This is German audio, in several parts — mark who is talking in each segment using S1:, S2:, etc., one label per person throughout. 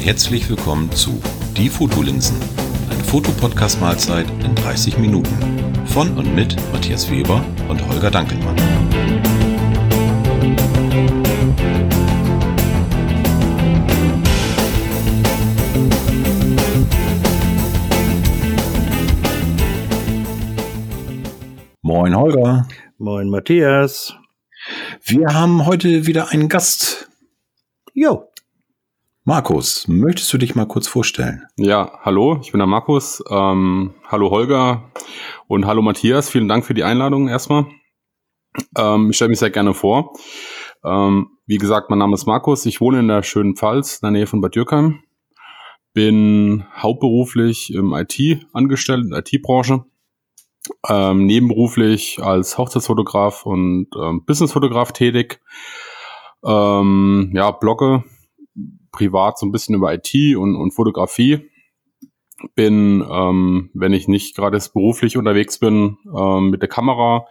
S1: herzlich willkommen zu Die Fotolinsen, eine Fotopodcast-Mahlzeit in 30 Minuten von und mit Matthias Weber und Holger Dankelmann. Moin Holger.
S2: Moin Matthias.
S1: Wir haben heute wieder einen Gast.
S2: Jo.
S1: Markus, möchtest du dich mal kurz vorstellen?
S3: Ja, hallo, ich bin der Markus. Ähm, hallo Holger und hallo Matthias. Vielen Dank für die Einladung erstmal. Ähm, ich stelle mich sehr gerne vor. Ähm, wie gesagt, mein Name ist Markus. Ich wohne in der schönen Pfalz, in der Nähe von Bad Dürkheim. Bin hauptberuflich im IT angestellt, in der IT-Branche. Ähm, nebenberuflich als Hochzeitsfotograf und ähm, Businessfotograf tätig. Ähm, ja, blogge privat so ein bisschen über IT und, und Fotografie. Bin, ähm, wenn ich nicht gerade beruflich unterwegs bin, ähm, mit der Kamera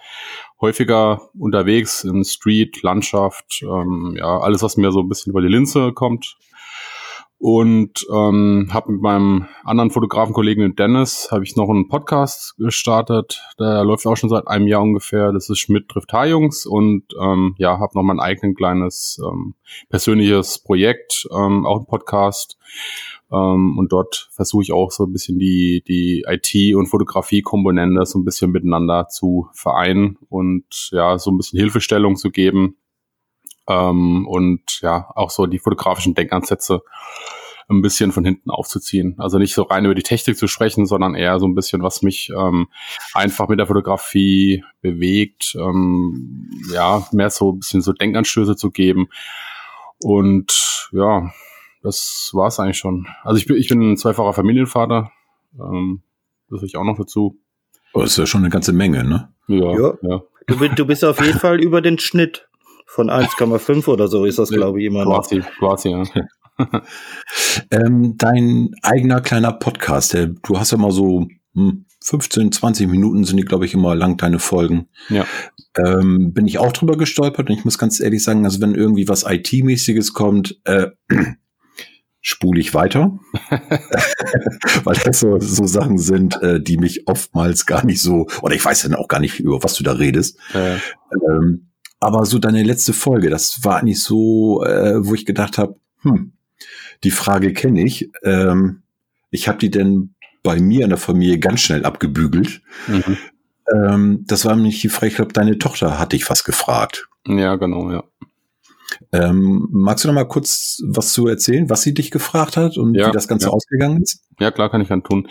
S3: häufiger unterwegs in Street, Landschaft, ähm, ja, alles, was mir so ein bisschen über die Linse kommt. Und ähm, habe mit meinem anderen Fotografenkollegen Dennis, habe ich noch einen Podcast gestartet. Der läuft auch schon seit einem Jahr ungefähr. Das ist Schmidt trifft Jungs und ähm, ja, habe noch mein eigenes kleines ähm, persönliches Projekt, ähm, auch ein Podcast. Ähm, und dort versuche ich auch so ein bisschen die, die IT- und Fotografie-Komponente so ein bisschen miteinander zu vereinen und ja, so ein bisschen Hilfestellung zu geben ähm, und ja, auch so die fotografischen Denkansätze ein bisschen von hinten aufzuziehen. Also nicht so rein über die Technik zu sprechen, sondern eher so ein bisschen, was mich ähm, einfach mit der Fotografie bewegt, ähm, ja, mehr so ein bisschen so Denkanstöße zu geben. Und ja, das war's eigentlich schon. Also ich bin, ich bin ein zweifacher Familienvater. Ähm, das ich auch noch dazu.
S1: Oh, das ist ja schon eine ganze Menge, ne?
S2: Ja. ja. ja. Du, du bist auf jeden Fall über den Schnitt von 1,5 oder so ist das, glaube ich, immer
S3: noch. Quasi, quasi, ja.
S1: ähm, dein eigener kleiner Podcast, der, du hast ja mal so hm, 15, 20 Minuten sind die, glaube ich, immer lang, deine Folgen.
S3: Ja.
S1: Ähm, bin ich auch drüber gestolpert und ich muss ganz ehrlich sagen, also wenn irgendwie was IT-mäßiges kommt, äh, spule ich weiter, weil das so, so Sachen sind, äh, die mich oftmals gar nicht so, oder ich weiß dann auch gar nicht, über was du da redest. Ja. Ähm, aber so deine letzte Folge, das war nicht so, äh, wo ich gedacht habe, hm, die Frage kenne ich. Ähm, ich habe die denn bei mir in der Familie ganz schnell abgebügelt. Mhm. Ähm, das war nämlich die Frage, ich glaube, deine Tochter hatte ich was gefragt.
S3: Ja, genau, ja.
S1: Ähm, magst du noch mal kurz was zu erzählen, was sie dich gefragt hat und ja, wie das Ganze
S3: ja.
S1: ausgegangen ist?
S3: Ja, klar, kann ich dann tun.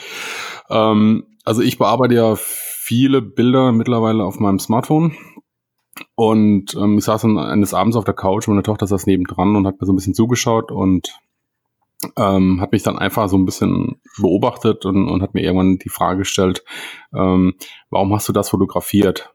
S3: Ähm, also ich bearbeite ja viele Bilder mittlerweile auf meinem Smartphone und ähm, ich saß dann eines Abends auf der Couch, meine Tochter saß nebendran und hat mir so ein bisschen zugeschaut und ähm, hat mich dann einfach so ein bisschen beobachtet und, und hat mir irgendwann die Frage gestellt, ähm, warum hast du das fotografiert?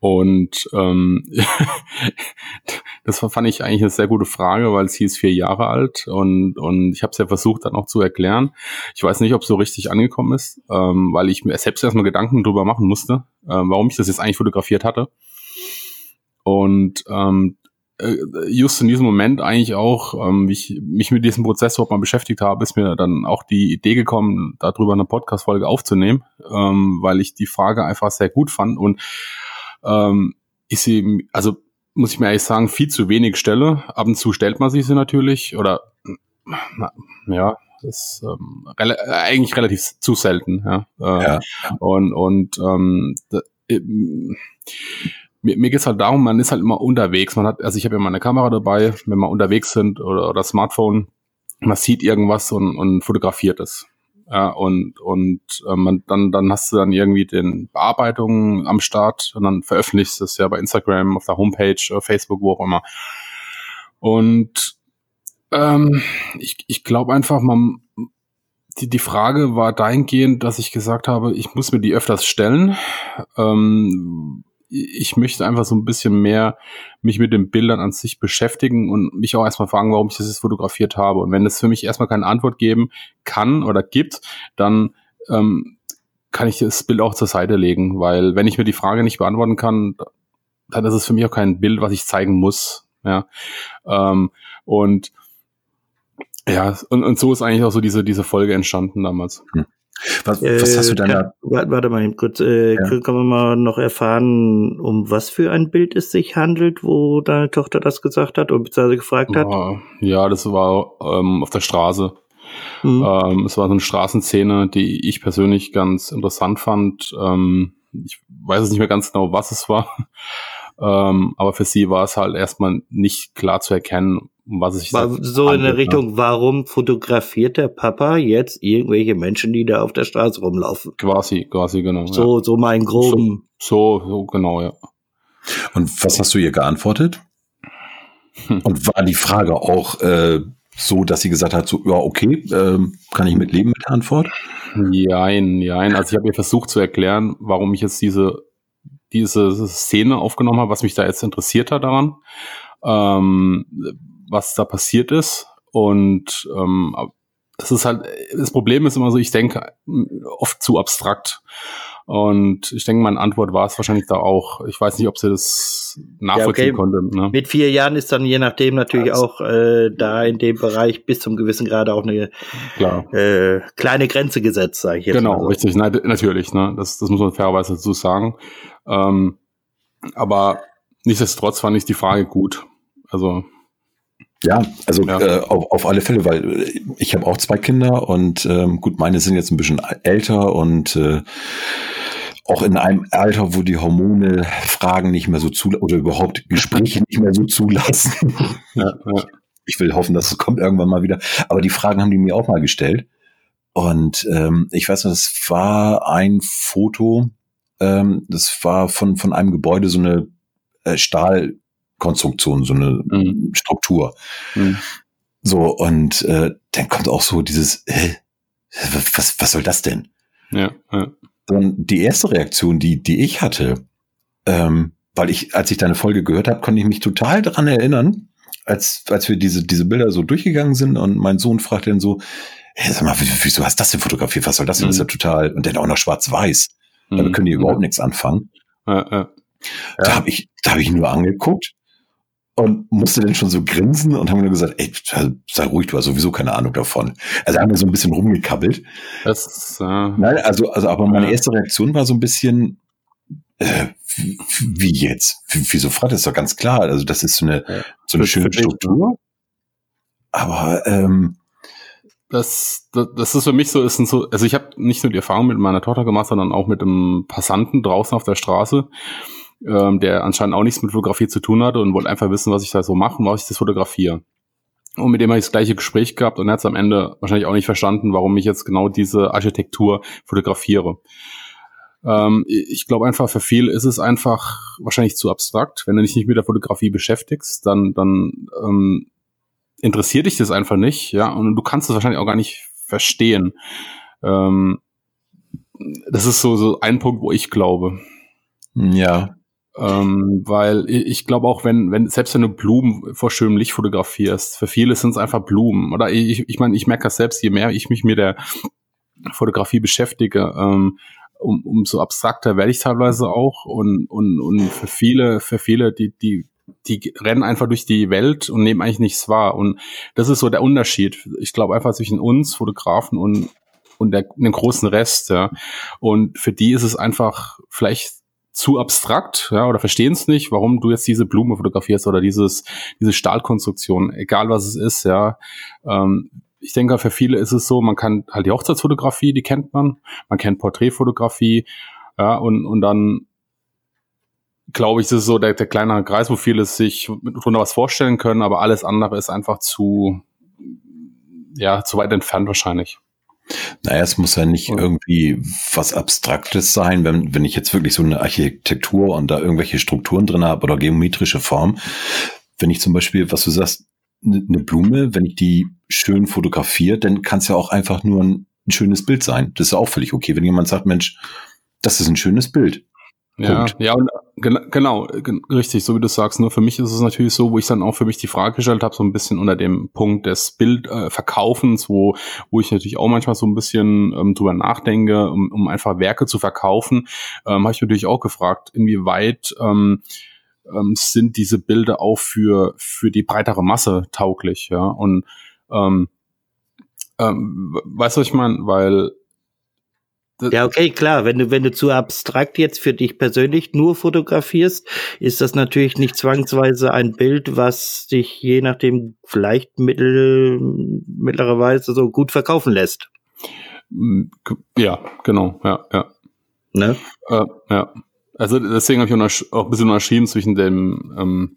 S3: Und ähm, das fand ich eigentlich eine sehr gute Frage, weil sie ist vier Jahre alt und, und ich habe es ja versucht dann auch zu erklären. Ich weiß nicht, ob es so richtig angekommen ist, ähm, weil ich mir selbst erstmal Gedanken drüber machen musste, äh, warum ich das jetzt eigentlich fotografiert hatte. Und ähm, äh, just in diesem Moment eigentlich auch, ähm, wie ich mich mit diesem Prozess überhaupt mal beschäftigt habe, ist mir dann auch die Idee gekommen, darüber eine Podcast-Folge aufzunehmen, ähm, weil ich die Frage einfach sehr gut fand und ähm, ich sie, also muss ich mir ehrlich sagen, viel zu wenig stelle. Ab und zu stellt man sich sie natürlich oder na, ja, das ist ähm, rela eigentlich relativ zu selten. Ja. Äh, ja. Und, und ähm, äh, mir, mir geht es halt darum, man ist halt immer unterwegs. Man hat, also ich habe ja meine Kamera dabei, wenn wir unterwegs sind oder, oder Smartphone, man sieht irgendwas und, und fotografiert es. Ja, und und äh, man, dann, dann hast du dann irgendwie den Bearbeitungen am Start und dann veröffentlichst du es ja bei Instagram, auf der Homepage, Facebook, wo auch immer. Und ähm, ich, ich glaube einfach, man, die, die Frage war dahingehend, dass ich gesagt habe, ich muss mir die öfters stellen, ähm, ich möchte einfach so ein bisschen mehr mich mit den Bildern an sich beschäftigen und mich auch erstmal fragen, warum ich das jetzt fotografiert habe. Und wenn es für mich erstmal keine Antwort geben kann oder gibt, dann ähm, kann ich das Bild auch zur Seite legen, weil wenn ich mir die Frage nicht beantworten kann, dann ist es für mich auch kein Bild, was ich zeigen muss. Ja. Ähm, und Ja, und, und so ist eigentlich auch so diese, diese Folge entstanden damals. Hm.
S1: Was, was hast du denn
S2: da? Warte mal kurz, äh, ja. kann man mal noch erfahren, um was für ein Bild es sich handelt, wo deine Tochter das gesagt hat oder beziehungsweise gefragt hat?
S3: Ja, das war ähm, auf der Straße. Mhm. Ähm, es war so eine Straßenszene, die ich persönlich ganz interessant fand. Ähm, ich weiß es nicht mehr ganz genau, was es war. Ähm, aber für sie war es halt erstmal nicht klar zu erkennen, um was es sich
S2: war so handelt, in der Richtung, ne? warum fotografiert der Papa jetzt irgendwelche Menschen, die da auf der Straße rumlaufen?
S3: Quasi, quasi, genau.
S2: So, ja. so mein groben.
S3: So, so, so, genau, ja.
S1: Und was hast du ihr geantwortet? Hm. Und war die Frage auch äh, so, dass sie gesagt hat, so, ja, okay, äh, kann ich mit leben mit der Antwort?
S3: Nein, nein. Also ich habe ihr versucht zu erklären, warum ich jetzt diese diese Szene aufgenommen habe, was mich da jetzt interessiert hat daran, ähm, was da passiert ist. Und ähm, das ist halt, das Problem ist immer so, ich denke oft zu abstrakt. Und ich denke, meine Antwort war es wahrscheinlich da auch. Ich weiß nicht, ob sie das nachvollziehen ja, okay. konnte. Ne?
S2: Mit vier Jahren ist dann je nachdem natürlich ja, auch äh, da in dem Bereich bis zum gewissen Grade auch eine äh, kleine Grenze gesetzt, sage ich jetzt.
S3: Genau, so. richtig. Na, natürlich. Ne? Das, das muss man fairerweise dazu sagen. Ähm, aber nichtsdestotrotz fand ich die Frage gut. Also
S1: ja, also ja. Äh, auf, auf alle Fälle, weil äh, ich habe auch zwei Kinder und ähm, gut, meine sind jetzt ein bisschen älter und äh, auch in einem Alter, wo die Hormone Fragen nicht mehr so zu oder überhaupt Gespräche nicht mehr so zulassen. Ja, ja. Ich will hoffen, dass es kommt irgendwann mal wieder. Aber die Fragen haben die mir auch mal gestellt. Und ähm, ich weiß noch, das war ein Foto, ähm, das war von, von einem Gebäude so eine äh, Stahlkonstruktion, so eine mhm. Struktur. Mhm. So, und äh, dann kommt auch so dieses, äh, was, was soll das denn?
S3: Ja, ja.
S1: Und die erste Reaktion, die, die ich hatte, ähm, weil ich, als ich deine Folge gehört habe, konnte ich mich total daran erinnern, als, als wir diese, diese Bilder so durchgegangen sind und mein Sohn fragte dann so, hey, sag mal, wieso hast du das denn fotografiert? Was soll das denn? Mhm. Das ist ja total, und dann auch noch schwarz-weiß. Damit mhm. können die überhaupt nichts anfangen. Ja, ja. Da habe ich, da habe ich nur angeguckt und musste dann schon so grinsen und haben nur gesagt, ey, sei ruhig, du hast sowieso keine Ahnung davon. Also haben wir so ein bisschen rumgekabbelt.
S3: Das äh,
S1: Nein, also, also, aber meine erste Reaktion war so ein bisschen, äh, wie jetzt? Wieso fragt das ist doch ganz klar. Also das ist so eine, so eine schöne Struktur. Aber ähm,
S3: das, das, das ist für mich so, ist ein so, also ich habe nicht nur die Erfahrung mit meiner Tochter gemacht, sondern auch mit einem Passanten draußen auf der Straße, ähm, der anscheinend auch nichts mit Fotografie zu tun hatte und wollte einfach wissen, was ich da so mache und was ich das fotografiere. Und mit dem habe ich das gleiche Gespräch gehabt und er hat es am Ende wahrscheinlich auch nicht verstanden, warum ich jetzt genau diese Architektur fotografiere. Ähm, ich glaube einfach, für viele ist es einfach wahrscheinlich zu abstrakt. Wenn du dich nicht mit der Fotografie beschäftigst, dann, dann ähm, interessiert dich das einfach nicht, ja, und du kannst es wahrscheinlich auch gar nicht verstehen. Ähm, das ist so, so ein Punkt, wo ich glaube.
S1: Ja.
S3: Ähm, weil ich glaube auch, wenn, wenn, selbst wenn du Blumen vor schönem Licht fotografierst, für viele sind es einfach Blumen. Oder ich, ich meine, ich merke das selbst, je mehr ich mich mit der Fotografie beschäftige, ähm, um, umso abstrakter werde ich teilweise auch. Und, und, und für viele, für viele, die, die die rennen einfach durch die Welt und nehmen eigentlich nichts wahr. Und das ist so der Unterschied. Ich glaube einfach zwischen uns, Fotografen und, und der, den großen Rest, ja. Und für die ist es einfach vielleicht zu abstrakt, ja, oder verstehen es nicht, warum du jetzt diese Blume fotografierst oder dieses, diese Stahlkonstruktion, egal was es ist, ja. Ähm, ich denke, für viele ist es so, man kann halt die Hochzeitsfotografie, die kennt man, man kennt Porträtfotografie, ja, und, und dann glaube ich, das ist so der, der kleinere Kreis, wo viele sich drunter was vorstellen können, aber alles andere ist einfach zu, ja, zu weit entfernt wahrscheinlich.
S1: Naja, es muss ja nicht irgendwie was Abstraktes sein, wenn, wenn ich jetzt wirklich so eine Architektur und da irgendwelche Strukturen drin habe oder geometrische Form. Wenn ich zum Beispiel, was du sagst, eine ne Blume, wenn ich die schön fotografiere, dann kann es ja auch einfach nur ein, ein schönes Bild sein. Das ist ja auch völlig okay. Wenn jemand sagt, Mensch, das ist ein schönes Bild,
S3: ja, ja, und genau, richtig, so wie du sagst. Nur für mich ist es natürlich so, wo ich dann auch für mich die Frage gestellt habe, so ein bisschen unter dem Punkt des Bildverkaufens, äh, wo, wo ich natürlich auch manchmal so ein bisschen ähm, drüber nachdenke, um, um einfach Werke zu verkaufen, ähm, habe ich natürlich auch gefragt, inwieweit ähm, ähm, sind diese Bilder auch für, für die breitere Masse tauglich, ja. Und ähm, Ähm, weißt du, was ich meine? Weil
S2: ja, okay, klar. Wenn du, wenn du zu abstrakt jetzt für dich persönlich nur fotografierst, ist das natürlich nicht zwangsweise ein Bild, was dich je nachdem vielleicht mittel, mittlerweise so gut verkaufen lässt.
S3: Ja, genau, ja, ja.
S2: Ne?
S3: Äh, ja. Also deswegen habe ich auch ein bisschen unterschieden zwischen den ähm,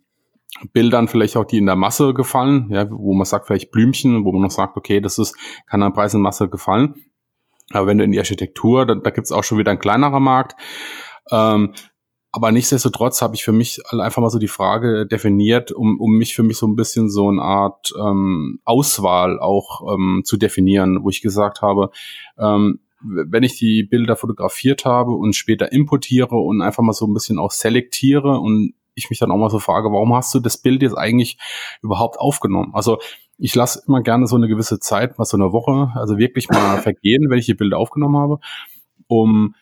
S3: Bildern vielleicht auch, die in der Masse gefallen, ja, wo man sagt, vielleicht Blümchen, wo man noch sagt, okay, das ist, kann an Preis in Masse gefallen. Aber wenn du in die Architektur, da, da gibt es auch schon wieder ein kleinerer Markt. Ähm, aber nichtsdestotrotz habe ich für mich einfach mal so die Frage definiert, um, um mich für mich so ein bisschen so eine Art ähm, Auswahl auch ähm, zu definieren, wo ich gesagt habe, ähm, wenn ich die Bilder fotografiert habe und später importiere und einfach mal so ein bisschen auch selektiere und ich mich dann auch mal so frage, warum hast du das Bild jetzt eigentlich überhaupt aufgenommen? Also ich lasse immer gerne so eine gewisse Zeit, mal so eine Woche, also wirklich mal vergehen, wenn ich die Bilder aufgenommen habe, um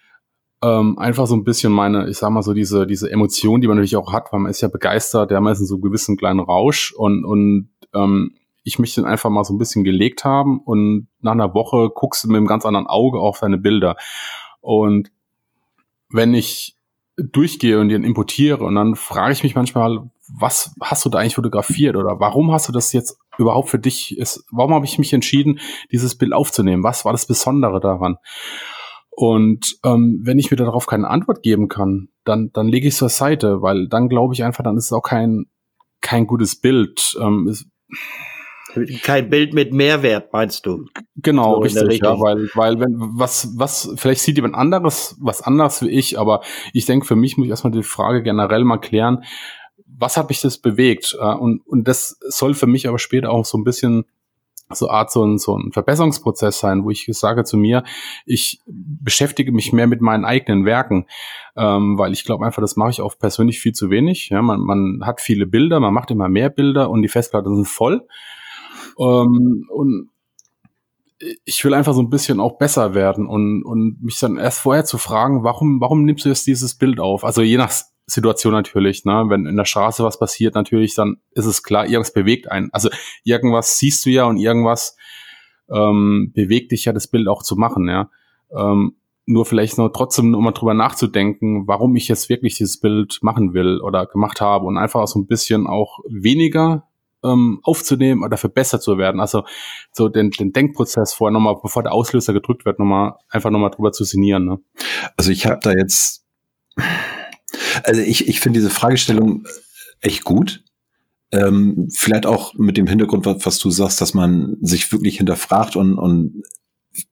S3: ähm, einfach so ein bisschen meine, ich sag mal so diese diese Emotion, die man natürlich auch hat, weil man ist ja begeistert, der hat meistens so einen gewissen kleinen Rausch und und ähm, ich möchte dann einfach mal so ein bisschen gelegt haben und nach einer Woche guckst du mit einem ganz anderen Auge auf deine Bilder. Und wenn ich durchgehe und den importiere und dann frage ich mich manchmal, was hast du da eigentlich fotografiert oder warum hast du das jetzt überhaupt für dich ist, warum habe ich mich entschieden, dieses Bild aufzunehmen? Was war das Besondere daran? Und ähm, wenn ich mir darauf keine Antwort geben kann, dann, dann lege ich es zur Seite, weil dann glaube ich einfach, dann ist es auch kein, kein gutes Bild. Ähm, es,
S2: kein Bild mit Mehrwert, meinst du?
S3: Genau, so richtig, ja, weil, weil wenn, was, was, vielleicht sieht jemand anderes, was anders wie ich, aber ich denke, für mich muss ich erstmal die Frage generell mal klären, was hat mich das bewegt? Äh, und, und das soll für mich aber später auch so ein bisschen so Art so ein, so ein Verbesserungsprozess sein, wo ich sage zu mir, ich beschäftige mich mehr mit meinen eigenen Werken, ähm, weil ich glaube einfach, das mache ich auch persönlich viel zu wenig. Ja, man, man hat viele Bilder, man macht immer mehr Bilder und die Festplatten sind voll. Ähm, und ich will einfach so ein bisschen auch besser werden und, und mich dann erst vorher zu fragen, warum, warum nimmst du jetzt dieses Bild auf? Also je nach Situation natürlich, ne? Wenn in der Straße was passiert, natürlich, dann ist es klar, irgendwas bewegt einen. Also irgendwas siehst du ja und irgendwas ähm, bewegt dich ja, das Bild auch zu machen, ja. Ähm, nur vielleicht noch trotzdem immer drüber nachzudenken, warum ich jetzt wirklich dieses Bild machen will oder gemacht habe und einfach so ein bisschen auch weniger ähm, aufzunehmen oder für besser zu werden. Also so den, den Denkprozess vorher nochmal, bevor der Auslöser gedrückt wird, nochmal einfach nochmal drüber zu sinnieren. Ne?
S1: Also ich habe da jetzt, also ich, ich finde diese Fragestellung echt gut. Ähm, vielleicht auch mit dem Hintergrund, was, du sagst, dass man sich wirklich hinterfragt und, und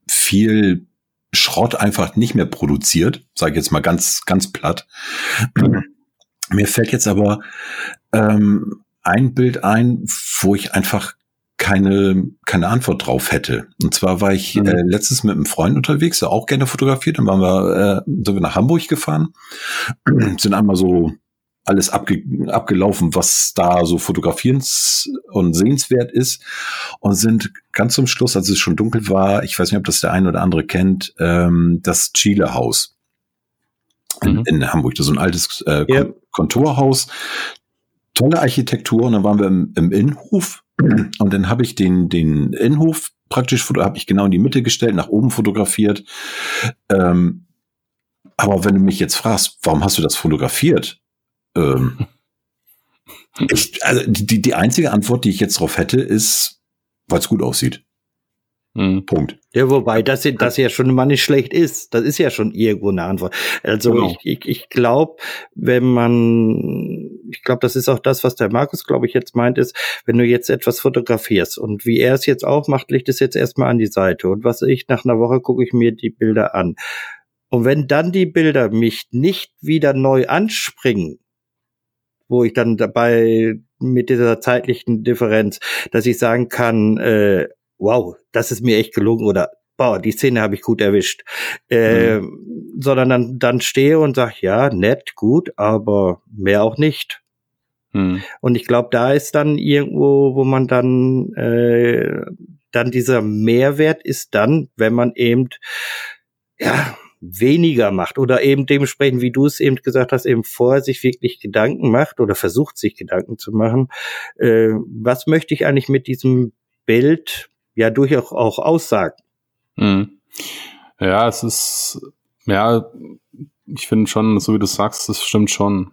S1: viel Schrott einfach nicht mehr produziert, sage ich jetzt mal ganz, ganz platt. Mhm. Mir fällt jetzt aber ähm, ein Bild ein, wo ich einfach keine, keine Antwort drauf hätte. Und zwar war ich mhm. äh, letztens mit einem Freund unterwegs, der auch gerne fotografiert. Dann waren wir, äh, sind wir nach Hamburg gefahren, sind einmal so alles abge abgelaufen, was da so fotografierens- und sehenswert ist und sind ganz zum Schluss, als es schon dunkel war, ich weiß nicht, ob das der eine oder andere kennt, ähm, das Chile Haus in, mhm. in Hamburg. Das ist so ein altes äh, ja. Kontorhaus tolle Architektur und dann waren wir im, im Innenhof und dann habe ich den, den Innenhof praktisch, habe ich genau in die Mitte gestellt, nach oben fotografiert. Ähm, aber wenn du mich jetzt fragst, warum hast du das fotografiert? Ähm, ich, also die, die einzige Antwort, die ich jetzt drauf hätte, ist, weil es gut aussieht.
S2: Mhm. Punkt. Ja, wobei das, das ja schon mal nicht schlecht ist. Das ist ja schon irgendwo eine Antwort. Also genau. ich, ich, ich glaube, wenn man, ich glaube, das ist auch das, was der Markus, glaube ich, jetzt meint, ist, wenn du jetzt etwas fotografierst und wie er es jetzt auch macht, legt es jetzt erstmal an die Seite. Und was ich nach einer Woche gucke ich mir die Bilder an. Und wenn dann die Bilder mich nicht wieder neu anspringen, wo ich dann dabei mit dieser zeitlichen Differenz, dass ich sagen kann, äh, wow, das ist mir echt gelungen oder boah, die Szene habe ich gut erwischt. Äh, mhm. Sondern dann, dann stehe und sag, ja, nett, gut, aber mehr auch nicht. Mhm. Und ich glaube, da ist dann irgendwo, wo man dann, äh, dann dieser Mehrwert ist dann, wenn man eben, ja, weniger macht oder eben dementsprechend, wie du es eben gesagt hast, eben vorher sich wirklich Gedanken macht oder versucht sich Gedanken zu machen, äh, was möchte ich eigentlich mit diesem Bild ja durchaus auch aussagen.
S3: Mhm. Ja, es ist, ja, ich finde schon, so wie du sagst, das stimmt schon.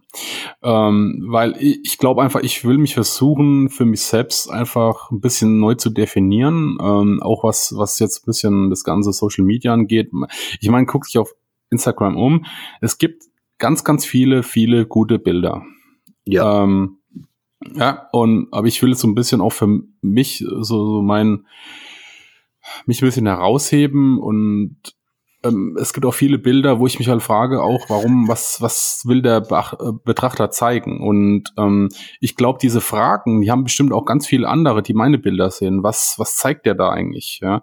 S3: Ähm, weil ich, ich glaube einfach, ich will mich versuchen, für mich selbst einfach ein bisschen neu zu definieren. Ähm, auch was, was jetzt ein bisschen das ganze Social Media angeht. Ich meine, guck dich auf Instagram um. Es gibt ganz, ganz viele, viele gute Bilder. Ja. Ähm, ja, und aber ich will so ein bisschen auch für mich so, so mein mich ein bisschen herausheben und ähm, es gibt auch viele Bilder, wo ich mich halt frage, auch warum, was, was will der äh, Betrachter zeigen? Und ähm, ich glaube, diese Fragen, die haben bestimmt auch ganz viele andere, die meine Bilder sehen. Was, was zeigt der da eigentlich? Ja?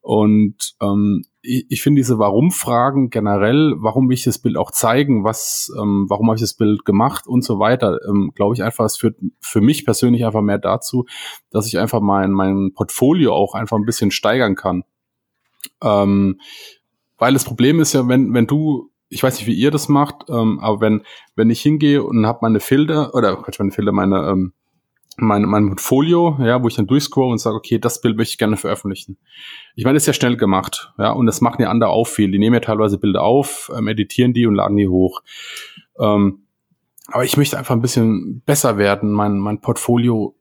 S3: Und ähm, ich, ich finde diese Warum-Fragen generell, warum will ich das Bild auch zeigen, was, ähm, warum habe ich das Bild gemacht und so weiter, ähm, glaube ich einfach, es führt für mich persönlich einfach mehr dazu, dass ich einfach mein, mein Portfolio auch einfach ein bisschen steigern kann. Ähm, weil das Problem ist ja, wenn, wenn du, ich weiß nicht, wie ihr das macht, ähm, aber wenn, wenn ich hingehe und habe meine Filter, oder Quatsch, meine Filter, meine, ähm, mein, mein Portfolio, ja, wo ich dann durchscroll und sage, okay, das Bild möchte ich gerne veröffentlichen. Ich meine, das ist ja schnell gemacht, ja, und das machen ja andere auch viel. Die nehmen ja teilweise Bilder auf, ähm, editieren die und laden die hoch. Ähm, aber ich möchte einfach ein bisschen besser werden, mein, mein Portfolio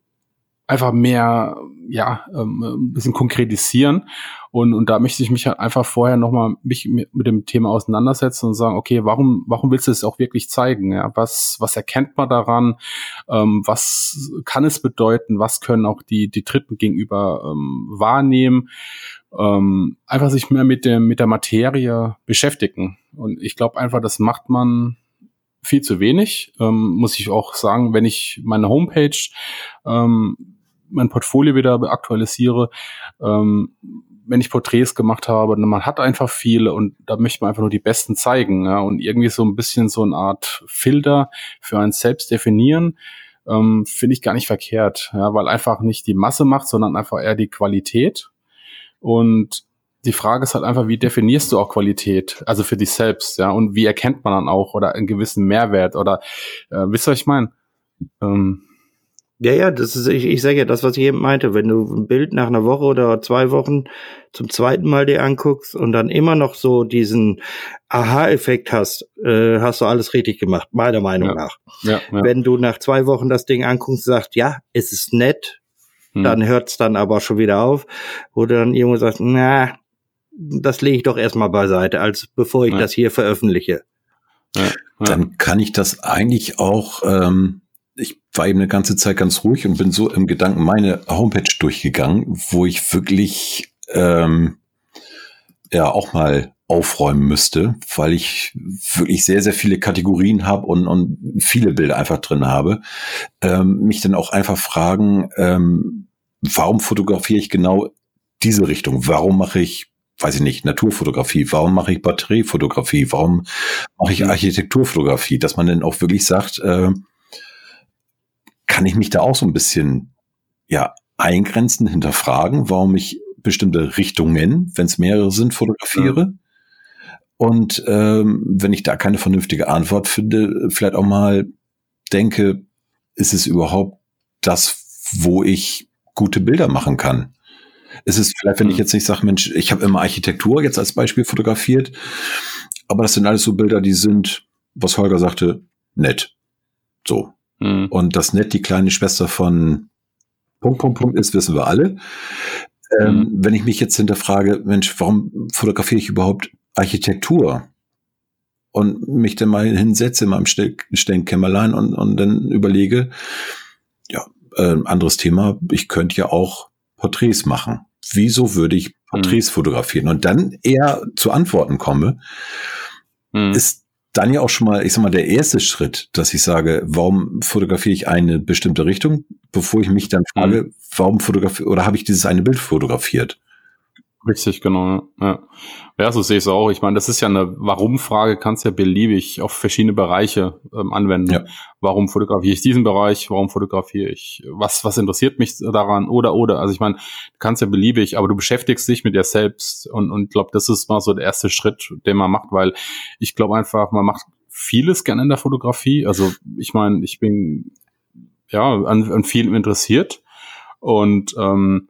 S3: einfach mehr, ja, ähm, ein bisschen konkretisieren. Und, und da möchte ich mich halt einfach vorher nochmal mich mit dem Thema auseinandersetzen und sagen, okay, warum, warum willst du es auch wirklich zeigen? Ja, was, was erkennt man daran? Ähm, was kann es bedeuten? Was können auch die, die Dritten gegenüber ähm, wahrnehmen? Ähm, einfach sich mehr mit dem, mit der Materie beschäftigen. Und ich glaube einfach, das macht man viel zu wenig, ähm, muss ich auch sagen, wenn ich meine Homepage ähm, mein Portfolio wieder aktualisiere, ähm, wenn ich Porträts gemacht habe, man hat einfach viele und da möchte man einfach nur die besten zeigen ja, und irgendwie so ein bisschen so eine Art Filter für einen selbst definieren, ähm, finde ich gar nicht verkehrt, ja, weil einfach nicht die Masse macht, sondern einfach eher die Qualität und die Frage ist halt einfach, wie definierst du auch Qualität, also für dich selbst, ja, und wie erkennt man dann auch oder einen gewissen Mehrwert oder äh, wisst ihr, was ich meine? Ähm,
S2: ja, ja, das ist, ich, ich sage ja das, was ich eben meinte. Wenn du ein Bild nach einer Woche oder zwei Wochen zum zweiten Mal dir anguckst und dann immer noch so diesen Aha-Effekt hast, äh, hast du alles richtig gemacht, meiner Meinung ja. nach. Ja, ja. Wenn du nach zwei Wochen das Ding anguckst und sagst, ja, es ist nett, hm. dann hört's dann aber schon wieder auf, wo du dann irgendwo sagst, na, das lege ich doch erstmal beiseite, als bevor ich das hier veröffentliche.
S1: Dann kann ich das eigentlich auch ähm, ich war eben eine ganze Zeit ganz ruhig und bin so im Gedanken meine Homepage durchgegangen, wo ich wirklich ähm, ja auch mal aufräumen müsste, weil ich wirklich sehr, sehr viele Kategorien habe und, und viele Bilder einfach drin habe. Ähm, mich dann auch einfach fragen, ähm, warum fotografiere ich genau diese Richtung? Warum mache ich weiß ich nicht, Naturfotografie, warum mache ich Batteriefotografie, warum mache ich Architekturfotografie, dass man dann auch wirklich sagt, äh, kann ich mich da auch so ein bisschen ja eingrenzen, hinterfragen, warum ich bestimmte Richtungen, wenn es mehrere sind, fotografiere. Ja. Und ähm, wenn ich da keine vernünftige Antwort finde, vielleicht auch mal denke, ist es überhaupt das, wo ich gute Bilder machen kann? Ist es vielleicht, wenn ich jetzt nicht sage, Mensch, ich habe immer Architektur jetzt als Beispiel fotografiert, aber das sind alles so Bilder, die sind, was Holger sagte, nett. So. Mhm. Und dass nett die kleine Schwester von Punkt, Punkt, Punkt ist, wissen wir alle. Ähm, mhm. Wenn ich mich jetzt hinterfrage, Mensch, warum fotografiere ich überhaupt Architektur? Und mich dann mal hinsetze in meinem stillen Kämmerlein und, und dann überlege, ja, äh, anderes Thema, ich könnte ja auch Porträts machen. Wieso würde ich Porträts mhm. fotografieren? Und dann eher zu Antworten komme, mhm. ist dann ja auch schon mal, ich sag mal, der erste Schritt, dass ich sage, warum fotografiere ich eine bestimmte Richtung, bevor ich mich dann frage, mhm. warum fotografiere oder habe ich dieses eine Bild fotografiert?
S3: Richtig, genau. Ja, ja so sehe ich es auch. Ich meine, das ist ja eine Warum-Frage, kannst ja beliebig auf verschiedene Bereiche ähm, anwenden. Ja. Warum fotografiere ich diesen Bereich? Warum fotografiere ich? Was, was interessiert mich daran? Oder, oder. Also ich meine, du kannst ja beliebig, aber du beschäftigst dich mit dir selbst und, und glaube, das ist mal so der erste Schritt, den man macht, weil ich glaube einfach, man macht vieles gerne in der Fotografie. Also ich meine, ich bin ja an, an vielem interessiert und ähm,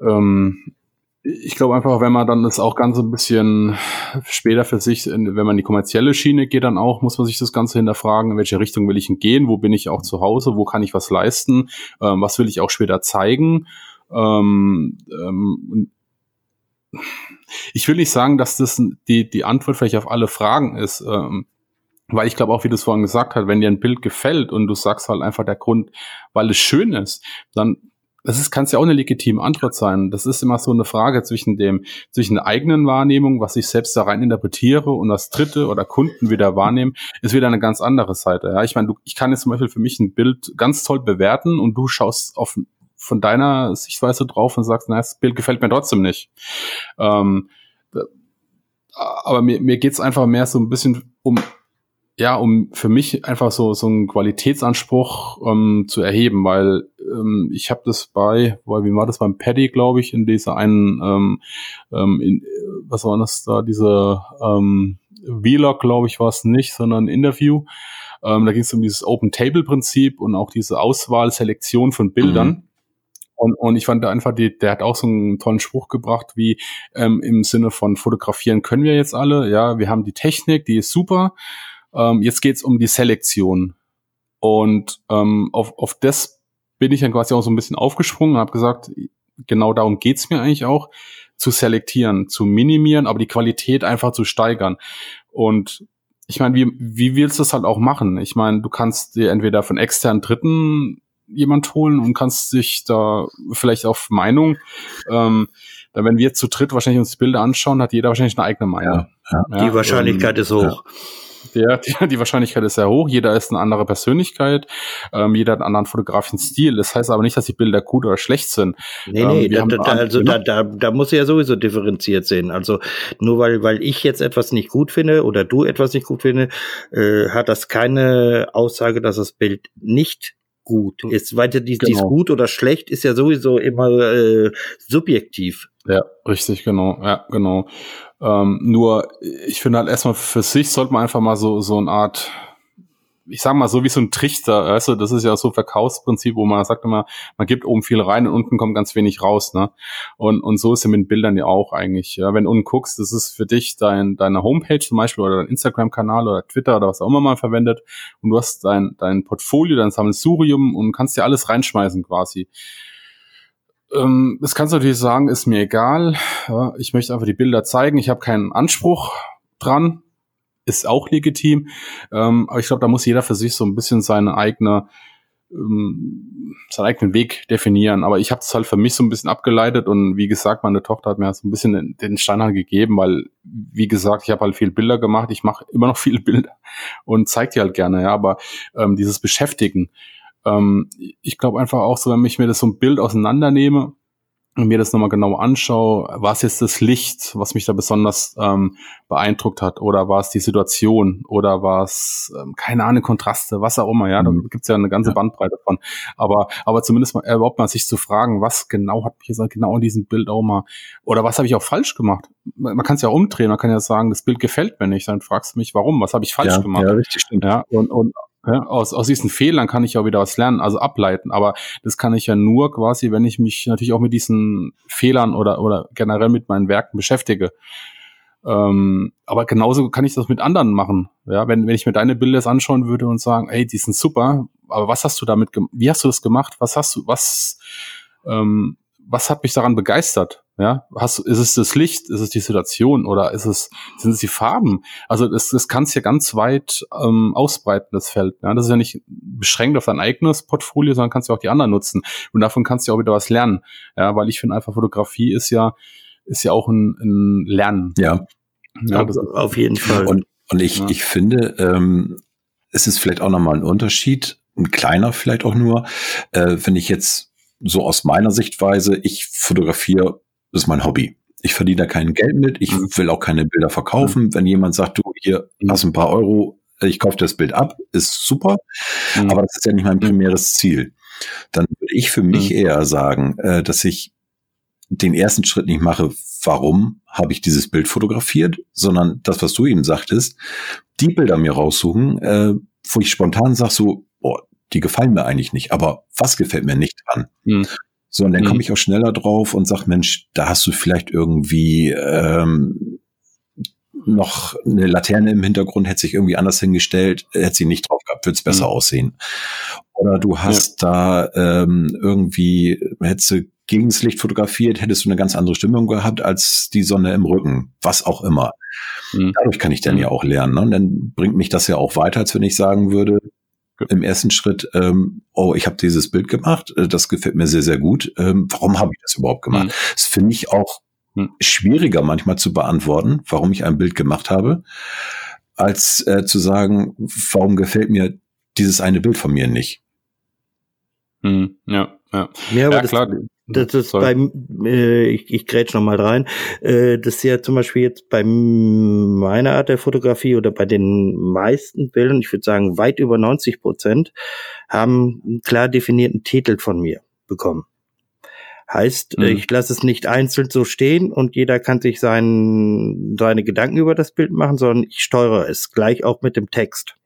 S3: ähm, ich glaube einfach, wenn man dann das auch ganz ein bisschen später für sich, wenn man in die kommerzielle Schiene geht, dann auch, muss man sich das Ganze hinterfragen, in welche Richtung will ich gehen, wo bin ich auch zu Hause, wo kann ich was leisten, ähm, was will ich auch später zeigen. Ähm, ähm, ich will nicht sagen, dass das die, die Antwort vielleicht auf alle Fragen ist, ähm, weil ich glaube auch, wie du es vorhin gesagt hast, wenn dir ein Bild gefällt und du sagst halt einfach der Grund, weil es schön ist, dann das ist, kann es ja auch eine legitime Antwort sein. Das ist immer so eine Frage zwischen dem, zwischen der eigenen Wahrnehmung, was ich selbst da rein interpretiere und das Dritte oder Kunden wieder wahrnehmen, ist wieder eine ganz andere Seite. Ja, ich meine, du, ich kann jetzt zum Beispiel für mich ein Bild ganz toll bewerten und du schaust auf, von deiner Sichtweise drauf und sagst, na, das Bild gefällt mir trotzdem nicht. Ähm, aber mir, mir geht's einfach mehr so ein bisschen um ja, um für mich einfach so so einen Qualitätsanspruch ähm, zu erheben, weil ähm, ich habe das bei, weil wie war das beim Paddy, glaube ich, in dieser einen, ähm, ähm, in, was war das da, diese ähm, Vlog, glaube ich, war es nicht, sondern ein Interview. Ähm, da ging es um dieses Open Table Prinzip und auch diese Auswahl, Selektion von Bildern. Mhm. Und, und ich fand da einfach, die, der hat auch so einen tollen Spruch gebracht, wie ähm, im Sinne von fotografieren können wir jetzt alle. Ja, wir haben die Technik, die ist super. Ähm, jetzt geht's um die Selektion. Und ähm, auf, auf das bin ich dann quasi auch so ein bisschen aufgesprungen und habe gesagt, genau darum geht's mir eigentlich auch, zu selektieren, zu minimieren, aber die Qualität einfach zu steigern. Und ich meine, wie, wie willst du das halt auch machen? Ich meine, du kannst dir entweder von externen Dritten jemand holen und kannst dich da vielleicht auf Meinung, ähm, da wenn wir zu dritt wahrscheinlich uns Bilder anschauen, hat jeder wahrscheinlich eine eigene Meinung.
S2: Ja, ja. Die Wahrscheinlichkeit ähm, ist hoch.
S3: Ja. Der, die, die Wahrscheinlichkeit ist sehr hoch. Jeder ist eine andere Persönlichkeit. Ähm, jeder hat einen anderen fotografischen Stil. Das heißt aber nicht, dass die Bilder gut oder schlecht sind.
S2: Nee, nee, ähm, da, da, also da, da, da muss ja sowieso differenziert sehen. Also nur weil, weil ich jetzt etwas nicht gut finde oder du etwas nicht gut finde, äh, hat das keine Aussage, dass das Bild nicht gut ist. Weil dies, genau. dies gut oder schlecht ist ja sowieso immer äh, subjektiv.
S3: Ja, richtig, genau. Ja, genau. Ähm, nur, ich finde halt erstmal für sich sollte man einfach mal so, so eine Art, ich sag mal so wie so ein Trichter, weißt du, das ist ja so ein Verkaufsprinzip, wo man sagt immer, man gibt oben viel rein und unten kommt ganz wenig raus, ne? Und, und so ist es mit Bildern ja auch eigentlich. Ja? Wenn du unten guckst, das ist für dich dein, deine Homepage zum Beispiel oder dein Instagram-Kanal oder Twitter oder was auch immer mal verwendet und du hast dein, dein Portfolio, dein Sammelsurium und kannst dir alles reinschmeißen quasi. Ähm, das kannst du natürlich sagen, ist mir egal. Ja, ich möchte einfach die Bilder zeigen. Ich habe keinen Anspruch dran. Ist auch legitim. Ähm, aber ich glaube, da muss jeder für sich so ein bisschen seine eigene ähm, seinen eigenen Weg definieren. Aber ich habe es halt für mich so ein bisschen abgeleitet und wie gesagt, meine Tochter hat mir so ein bisschen den Stein halt gegeben, weil, wie gesagt, ich habe halt viele Bilder gemacht, ich mache immer noch viele Bilder und zeige die halt gerne, ja. Aber ähm, dieses Beschäftigen, ähm, ich glaube einfach auch so, wenn ich mir das so ein Bild auseinandernehme und mir das nochmal genau anschaue, war es jetzt das Licht, was mich da besonders ähm, beeindruckt hat, oder war es die Situation, oder war es, ähm, keine Ahnung, Kontraste, was auch immer, ja, da mhm. gibt's ja eine ganze ja. Bandbreite von. Aber, aber zumindest mal, überhaupt mal sich zu fragen, was genau hat mich jetzt genau in diesem Bild auch mal, oder was habe ich auch falsch gemacht? Man, man kann es ja umdrehen, man kann ja sagen, das Bild gefällt mir nicht, dann fragst du mich, warum, was habe ich falsch
S1: ja,
S3: gemacht?
S1: Ja, richtig stimmt.
S3: Ja, und, und ja, aus, aus diesen Fehlern kann ich auch wieder was lernen, also ableiten. Aber das kann ich ja nur quasi, wenn ich mich natürlich auch mit diesen Fehlern oder, oder generell mit meinen Werken beschäftige. Ähm, aber genauso kann ich das mit anderen machen. Ja, wenn, wenn ich mir deine Bilder jetzt anschauen würde und sagen, ey, die sind super, aber was hast du damit, wie hast du das gemacht? Was hast du, was, ähm, was hat mich daran begeistert? Ja, hast, ist es das Licht, ist es die Situation oder ist es, sind es die Farben? Also das, das kann es ja ganz weit ähm, ausbreiten, das Feld. Ja? Das ist ja nicht beschränkt auf dein eigenes Portfolio, sondern kannst du auch die anderen nutzen. Und davon kannst du auch wieder was lernen. Ja, weil ich finde einfach, Fotografie ist ja, ist ja auch ein, ein Lernen.
S1: Ja.
S2: ja das, auf jeden Fall.
S1: Und, und ich, ja. ich finde, ähm, es ist vielleicht auch nochmal ein Unterschied, ein kleiner vielleicht auch nur, äh, wenn ich jetzt so aus meiner Sichtweise, ich fotografiere das ist mein Hobby. Ich verdiene da kein Geld mit. Ich mhm. will auch keine Bilder verkaufen. Mhm. Wenn jemand sagt, du, hier mhm. hast ein paar Euro, ich kaufe das Bild ab, ist super. Mhm. Aber das ist ja nicht mein primäres Ziel. Dann würde ich für mich mhm. eher sagen, äh, dass ich den ersten Schritt nicht mache, warum habe ich dieses Bild fotografiert, sondern das, was du eben sagtest, die Bilder mir raussuchen, äh, wo ich spontan sage so, boah, die gefallen mir eigentlich nicht, aber was gefällt mir nicht dran? Mhm So, und dann mhm. komme ich auch schneller drauf und sag, Mensch, da hast du vielleicht irgendwie ähm, noch eine Laterne im Hintergrund, hätte sich irgendwie anders hingestellt, hätte sie nicht drauf gehabt, würde es besser mhm. aussehen. Oder du hast ja. da ähm, irgendwie, hättest du gegen das Licht fotografiert, hättest du eine ganz andere Stimmung gehabt als die Sonne im Rücken, was auch immer. Mhm. Dadurch kann ich dann mhm. ja auch lernen. Ne? Und dann bringt mich das ja auch weiter, als wenn ich sagen würde, im ersten Schritt, ähm, oh, ich habe dieses Bild gemacht, äh, das gefällt mir sehr, sehr gut. Ähm, warum habe ich das überhaupt gemacht? Mhm. Das finde ich auch mhm. schwieriger manchmal zu beantworten, warum ich ein Bild gemacht habe, als äh, zu sagen, warum gefällt mir dieses eine Bild von mir nicht.
S3: Mhm. Ja, ja.
S2: Ja, aber ja, das, klar. Das ist Sorry. bei, äh, ich, ich grätsch noch mal rein, äh, das ist ja zum Beispiel jetzt bei meiner Art der Fotografie oder bei den meisten Bildern, ich würde sagen weit über 90 Prozent, haben einen klar definierten Titel von mir bekommen. Heißt, mhm. ich lasse es nicht einzeln so stehen und jeder kann sich sein, seine Gedanken über das Bild machen, sondern ich steuere es gleich auch mit dem Text.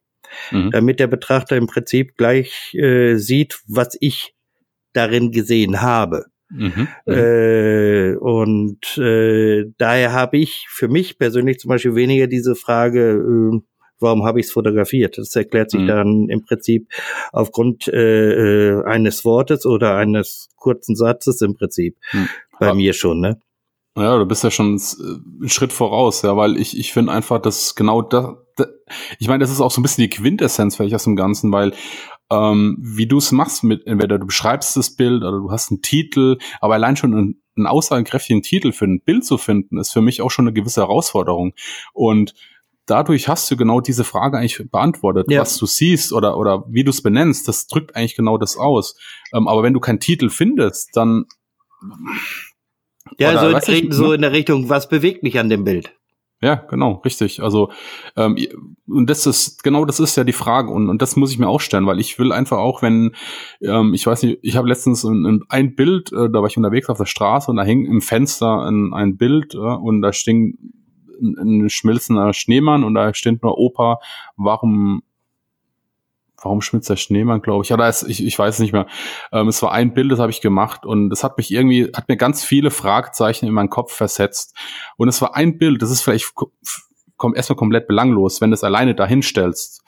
S2: Mhm. Damit der Betrachter im Prinzip gleich äh, sieht, was ich darin gesehen habe. Mhm. Äh, und äh, daher habe ich für mich persönlich zum Beispiel weniger diese Frage, äh, warum habe ich es fotografiert? Das erklärt sich mhm. dann im Prinzip aufgrund äh, äh, eines Wortes oder eines kurzen Satzes im Prinzip mhm. bei mir schon, ne?
S3: Ja, du bist ja schon äh, einen Schritt voraus, ja, weil ich, ich finde einfach, dass genau das, das ich meine, das ist auch so ein bisschen die Quintessenz vielleicht aus dem Ganzen, weil ähm, wie du es machst mit, entweder du beschreibst das Bild oder du hast einen Titel, aber allein schon einen, einen aussagekräftigen Titel für ein Bild zu finden, ist für mich auch schon eine gewisse Herausforderung. Und dadurch hast du genau diese Frage eigentlich beantwortet. Ja. Was du siehst oder, oder wie du es benennst, das drückt eigentlich genau das aus. Ähm, aber wenn du keinen Titel findest, dann.
S2: Ja, so, in, ich, so ne? in der Richtung, was bewegt mich an dem Bild?
S3: Ja, genau, richtig. Also ähm, und das ist genau das ist ja die Frage und, und das muss ich mir auch stellen, weil ich will einfach auch, wenn ähm, ich weiß nicht, ich habe letztens ein, ein Bild, äh, da war ich unterwegs auf der Straße und da hing im Fenster ein, ein Bild äh, und da sting ein, ein schmilzender Schneemann und da steht nur Opa, warum warum schmilzt der Schneemann, glaube ich. Ja, da ist, ich, ich weiß es nicht mehr. Ähm, es war ein Bild, das habe ich gemacht und das hat mich irgendwie, hat mir ganz viele Fragezeichen in meinen Kopf versetzt. Und es war ein Bild, das ist vielleicht kommt erstmal komplett belanglos, wenn du es alleine dahinstellst.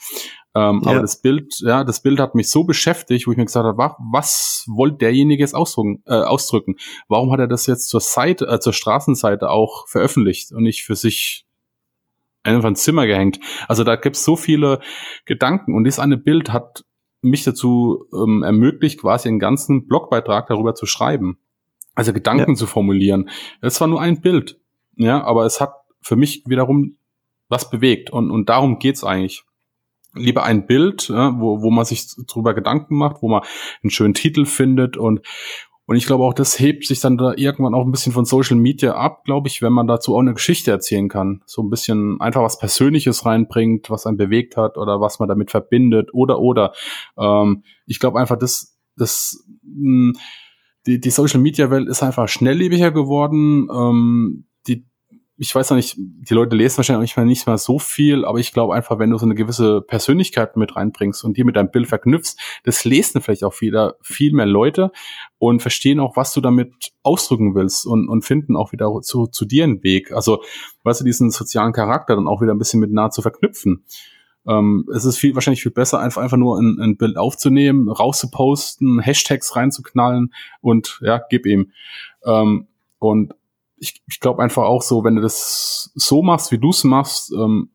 S3: Ähm, ja. Aber das Bild, ja, das Bild hat mich so beschäftigt, wo ich mir gesagt habe, was, was wollte derjenige jetzt ausdrücken, äh, ausdrücken? Warum hat er das jetzt zur Seite, äh, zur Straßenseite auch veröffentlicht und nicht für sich einfach ins Zimmer gehängt. Also da gibt es so viele Gedanken und dieses eine Bild hat mich dazu ähm, ermöglicht, quasi einen ganzen Blogbeitrag darüber zu schreiben. Also Gedanken ja. zu formulieren. Es war nur ein Bild, ja, aber es hat für mich wiederum was bewegt und, und darum geht's eigentlich. Lieber ein Bild, ja, wo, wo man sich drüber Gedanken macht, wo man einen schönen Titel findet und, und ich glaube auch, das hebt sich dann da irgendwann auch ein bisschen von Social Media ab, glaube ich, wenn man dazu auch eine Geschichte erzählen kann. So ein bisschen einfach was Persönliches reinbringt, was einen bewegt hat oder was man damit verbindet oder oder. Ähm, ich glaube einfach, das, das, mh, hm, die, die Social Media Welt ist einfach schnelllebiger geworden. Ähm, ich weiß noch nicht, die Leute lesen wahrscheinlich mehr, nicht mehr so viel, aber ich glaube einfach, wenn du so eine gewisse Persönlichkeit mit reinbringst und die mit deinem Bild verknüpfst, das lesen vielleicht auch wieder viel mehr Leute und verstehen auch, was du damit ausdrücken willst und, und finden auch wieder zu, zu dir einen Weg. Also, weißt du, diesen sozialen Charakter dann auch wieder ein bisschen mit nah zu verknüpfen. Ähm, es ist viel, wahrscheinlich viel besser, einfach, einfach nur ein, ein Bild aufzunehmen, rauszuposten, Hashtags reinzuknallen und ja, gib ihm. Ähm, und ich, ich glaube einfach auch so, wenn du das so machst, wie du es machst, ähm,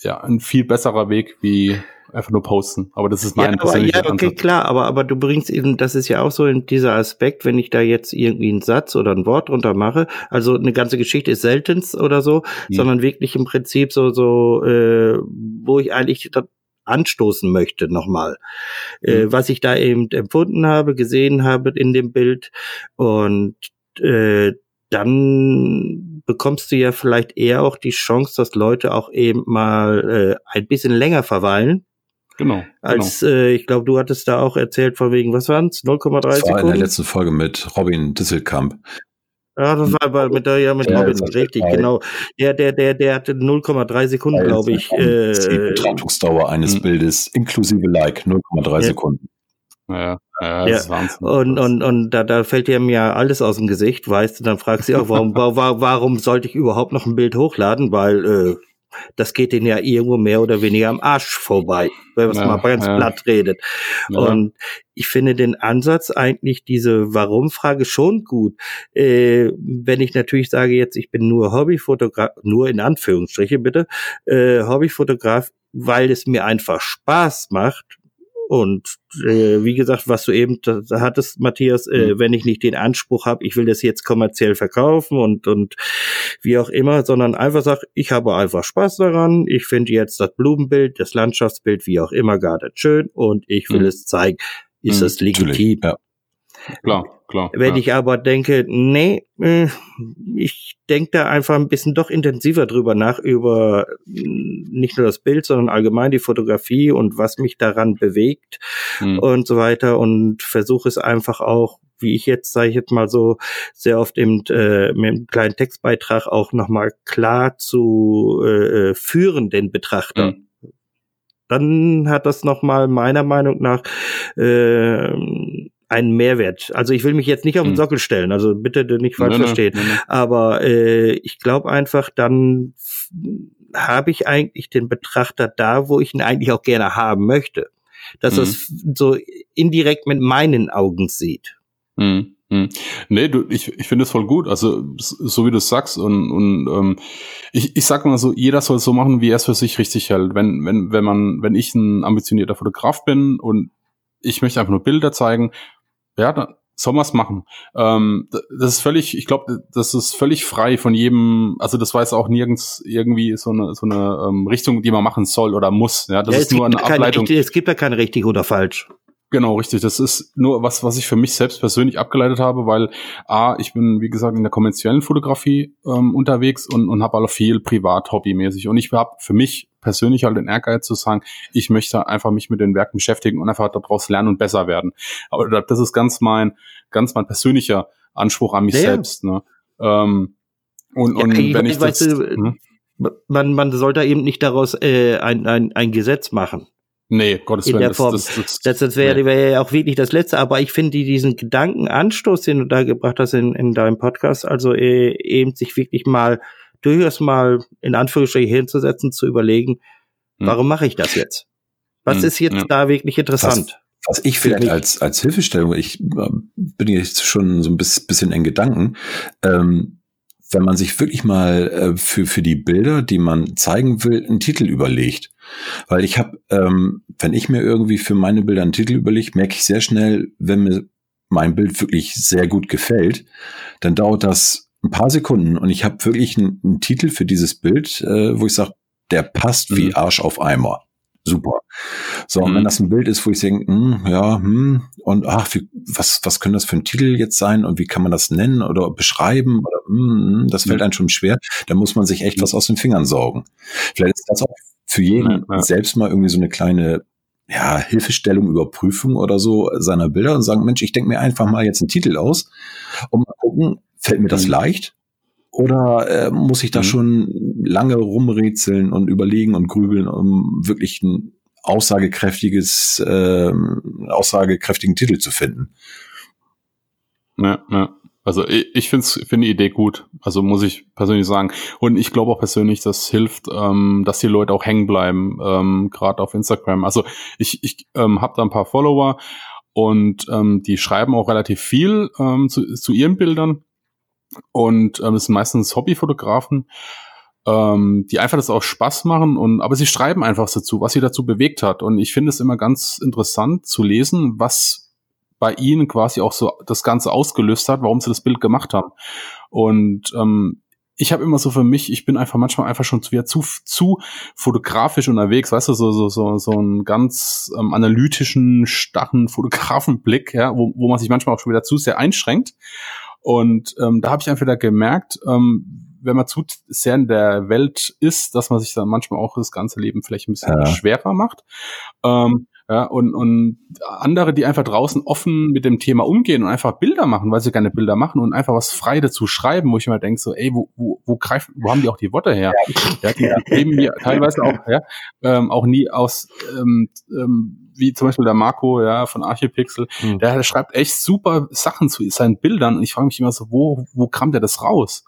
S3: ja, ein viel besserer Weg wie einfach nur posten. Aber das ist mein ja,
S2: aber, Ja, okay, Ansatz. klar, aber, aber du bringst eben, das ist ja auch so in dieser Aspekt, wenn ich da jetzt irgendwie einen Satz oder ein Wort drunter mache, also eine ganze Geschichte ist seltenst oder so, ja. sondern wirklich im Prinzip so, so, äh, wo ich eigentlich anstoßen möchte nochmal, äh, mhm. äh, was ich da eben empfunden habe, gesehen habe in dem Bild und äh, dann bekommst du ja vielleicht eher auch die Chance, dass Leute auch eben mal äh, ein bisschen länger verweilen.
S3: Genau.
S2: Als genau. Äh, ich glaube, du hattest da auch erzählt von wegen, was waren es? 0,3 Sekunden? Das war
S1: in der letzten Folge mit Robin Disselkamp.
S2: Ja, das war aber mit der, ja, mit ja, Robin, richtig, genau. Der, der, der, der hatte 0,3 Sekunden, glaube ich. Äh,
S1: die Betrachtungsdauer eines hm. Bildes inklusive Like, 0,3 ja. Sekunden.
S3: Ja,
S2: Ja, ja. Und, und, und da, da fällt dir mir alles aus dem Gesicht, weißt du, dann fragst du auch, warum, warum sollte ich überhaupt noch ein Bild hochladen? Weil äh, das geht denen ja irgendwo mehr oder weniger am Arsch vorbei, wenn man es ja, mal ganz ja. platt redet. Ja. Und ich finde den Ansatz eigentlich, diese Warum-Frage schon gut. Äh, wenn ich natürlich sage jetzt, ich bin nur Hobbyfotograf, nur in Anführungsstriche bitte, äh, Hobbyfotograf, weil es mir einfach Spaß macht, und äh, wie gesagt, was du eben da hattest, Matthias, äh, mhm. wenn ich nicht den Anspruch habe, ich will das jetzt kommerziell verkaufen und und wie auch immer, sondern einfach sag, ich habe einfach Spaß daran, ich finde jetzt das Blumenbild, das Landschaftsbild, wie auch immer, gerade schön und ich will mhm. es zeigen, ist mhm. es legitim. Ja.
S3: Klar, klar.
S2: Wenn ja. ich aber denke, nee, äh, ich denke da einfach ein bisschen doch intensiver drüber nach, über mm, nicht nur das Bild, sondern allgemein die Fotografie und was mich daran bewegt mhm. und so weiter und versuche es einfach auch, wie ich jetzt, sage ich jetzt mal so, sehr oft eben äh, mit einem kleinen Textbeitrag auch nochmal klar zu äh, äh, führen, den Betrachter. Mhm dann hat das nochmal meiner Meinung nach äh, einen Mehrwert. Also ich will mich jetzt nicht auf den hm. Sockel stellen, also bitte nicht falsch nein, verstehen. Nein, nein. Aber äh, ich glaube einfach, dann habe ich eigentlich den Betrachter da, wo ich ihn eigentlich auch gerne haben möchte. Dass mhm. es so indirekt mit meinen Augen sieht.
S3: Mhm. Hm. Nee, du, ich, ich finde es voll gut. Also, so wie du sagst, und, und ähm, ich, ich sag mal so, jeder soll so machen, wie er es für sich richtig hält. Wenn, wenn, wenn man, wenn ich ein ambitionierter Fotograf bin und ich möchte einfach nur Bilder zeigen ja, dann soll man es machen. Ähm, das ist völlig, ich glaube, das ist völlig frei von jedem, also das weiß auch nirgends irgendwie so eine, so eine ähm, Richtung, die man machen soll oder muss. Ja, das ja, ist nur eine Ableitung.
S2: Keine, es gibt ja keine richtig oder falsch.
S3: Genau, richtig. Das ist nur was, was ich für mich selbst persönlich abgeleitet habe, weil A, ich bin, wie gesagt, in der konventionellen Fotografie ähm, unterwegs und, und habe alle viel privat hobbymäßig. Und ich habe für mich persönlich halt den Ehrgeiz zu sagen, ich möchte einfach mich mit den Werken beschäftigen und einfach daraus lernen und besser werden. Aber das ist ganz mein, ganz mein persönlicher Anspruch an mich ja. selbst. Ne? Ähm, und, ja, und wenn ich, ich das,
S2: weißt hm? man, man sollte eben nicht daraus äh, ein, ein, ein Gesetz machen.
S3: Nee, Gottes
S2: in Willen. Der Form. Das, das, das, das wäre nee. wär ja auch wirklich das Letzte. Aber ich finde diesen Gedankenanstoß, den du da gebracht hast in, in deinem Podcast, also äh, eben sich wirklich mal durchaus mal in Anführungsstrichen hinzusetzen, zu überlegen, hm. warum mache ich das jetzt? Was hm. ist jetzt ja. da wirklich interessant?
S1: Was, was ich vielleicht als, als Hilfestellung, ich äh, bin jetzt schon so ein bisschen in Gedanken, ähm, wenn man sich wirklich mal äh, für, für die Bilder, die man zeigen will, einen Titel überlegt. Weil ich habe, ähm, wenn ich mir irgendwie für meine Bilder einen Titel überlege, merke ich sehr schnell, wenn mir mein Bild wirklich sehr gut gefällt, dann dauert das ein paar Sekunden und ich habe wirklich einen, einen, Titel für dieses Bild, äh, wo ich sage, der passt mhm. wie Arsch auf Eimer super. So, und wenn mhm. das ein Bild ist, wo ich denke, hm, ja, hm, und ach, wie, was, was könnte das für ein Titel jetzt sein und wie kann man das nennen oder beschreiben oder hm, hm das fällt mhm. einem schon schwer, da muss man sich echt was aus den Fingern saugen. Vielleicht ist das auch für jeden ja, ja. selbst mal irgendwie so eine kleine ja, Hilfestellung, Überprüfung oder so seiner Bilder und sagen, Mensch, ich denke mir einfach mal jetzt einen Titel aus und mal gucken, fällt mir das mhm. leicht? Oder äh, muss ich da mhm. schon lange rumrätseln und überlegen und grübeln, um wirklich ein aussagekräftiges, äh, aussagekräftigen Titel zu finden?
S3: Ja, ja. Also ich, finde find die Idee gut. Also muss ich persönlich sagen. Und ich glaube auch persönlich, das hilft, ähm, dass die Leute auch hängen bleiben, ähm, gerade auf Instagram. Also ich, ich ähm, habe da ein paar Follower und ähm, die schreiben auch relativ viel ähm, zu, zu ihren Bildern. Und ähm, es sind meistens Hobbyfotografen, ähm, die einfach das auch Spaß machen und aber sie schreiben einfach dazu, was sie dazu bewegt hat. Und ich finde es immer ganz interessant zu lesen, was bei ihnen quasi auch so das Ganze ausgelöst hat, warum sie das Bild gemacht haben. Und ähm, ich habe immer so für mich, ich bin einfach manchmal einfach schon zu, zu, zu fotografisch unterwegs, weißt du, so, so, so, so einen ganz ähm, analytischen, starren Fotografenblick, ja, wo, wo man sich manchmal auch schon wieder zu sehr einschränkt. Und ähm, da habe ich einfach gemerkt, ähm, wenn man zu sehr in der Welt ist, dass man sich dann manchmal auch das ganze Leben vielleicht ein bisschen ja. schwerer macht. Ähm, ja, und, und andere, die einfach draußen offen mit dem Thema umgehen und einfach Bilder machen, weil sie gerne Bilder machen und einfach was frei dazu schreiben, wo ich immer denke, so, ey, wo, wo, wo greifen, wo haben die auch die Worte her? Ja, die, die geben mir teilweise auch, ja, ähm, auch nie aus ähm, ähm, wie zum Beispiel der Marco, ja, von Archipixel, mhm. der, der schreibt echt super Sachen zu seinen Bildern und ich frage mich immer so, wo, wo kam der das raus?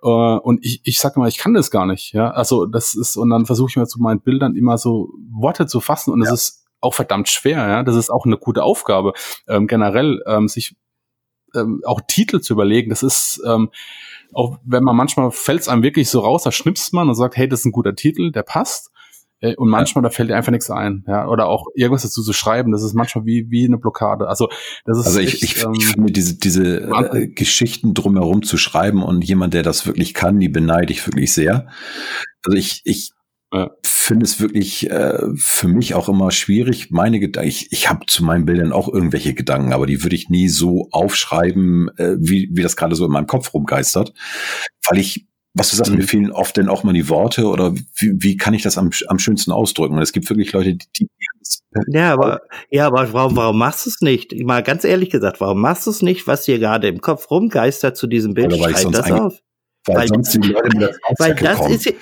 S3: Uh, und ich, ich sage immer, ich kann das gar nicht, ja. Also das ist, und dann versuche ich mir zu meinen Bildern immer so Worte zu fassen und es ja. ist auch verdammt schwer, ja. Das ist auch eine gute Aufgabe, ähm, generell ähm, sich ähm, auch Titel zu überlegen. Das ist ähm, auch wenn man manchmal fällt es einem wirklich so raus, da schnipst man und sagt, hey, das ist ein guter Titel, der passt. Äh, und manchmal, da fällt dir einfach nichts ein, ja, oder auch irgendwas dazu zu schreiben, das ist manchmal wie, wie eine Blockade. Also, das ist.
S1: Also ich, echt, ich, ähm, ich finde diese, diese äh, Geschichten drumherum zu schreiben und jemand, der das wirklich kann, die beneide ich wirklich sehr. Also ich, ich ja. finde es wirklich äh, für mich auch immer schwierig. Meine Gedanken, ich, ich habe zu meinen Bildern auch irgendwelche Gedanken, aber die würde ich nie so aufschreiben, äh, wie, wie das gerade so in meinem Kopf rumgeistert, weil ich was du sagst, mir fehlen oft denn auch mal die Worte oder wie, wie kann ich das am, am schönsten ausdrücken? Und es gibt wirklich Leute, die, die
S2: ja, aber ja, aber warum, warum machst du es nicht? Mal ganz ehrlich gesagt, warum machst du es nicht, was dir gerade im Kopf rumgeistert zu diesem Bild? Schreib das auf.
S1: Weil, weil sonst die Leute mit der
S2: Weil das kommen. ist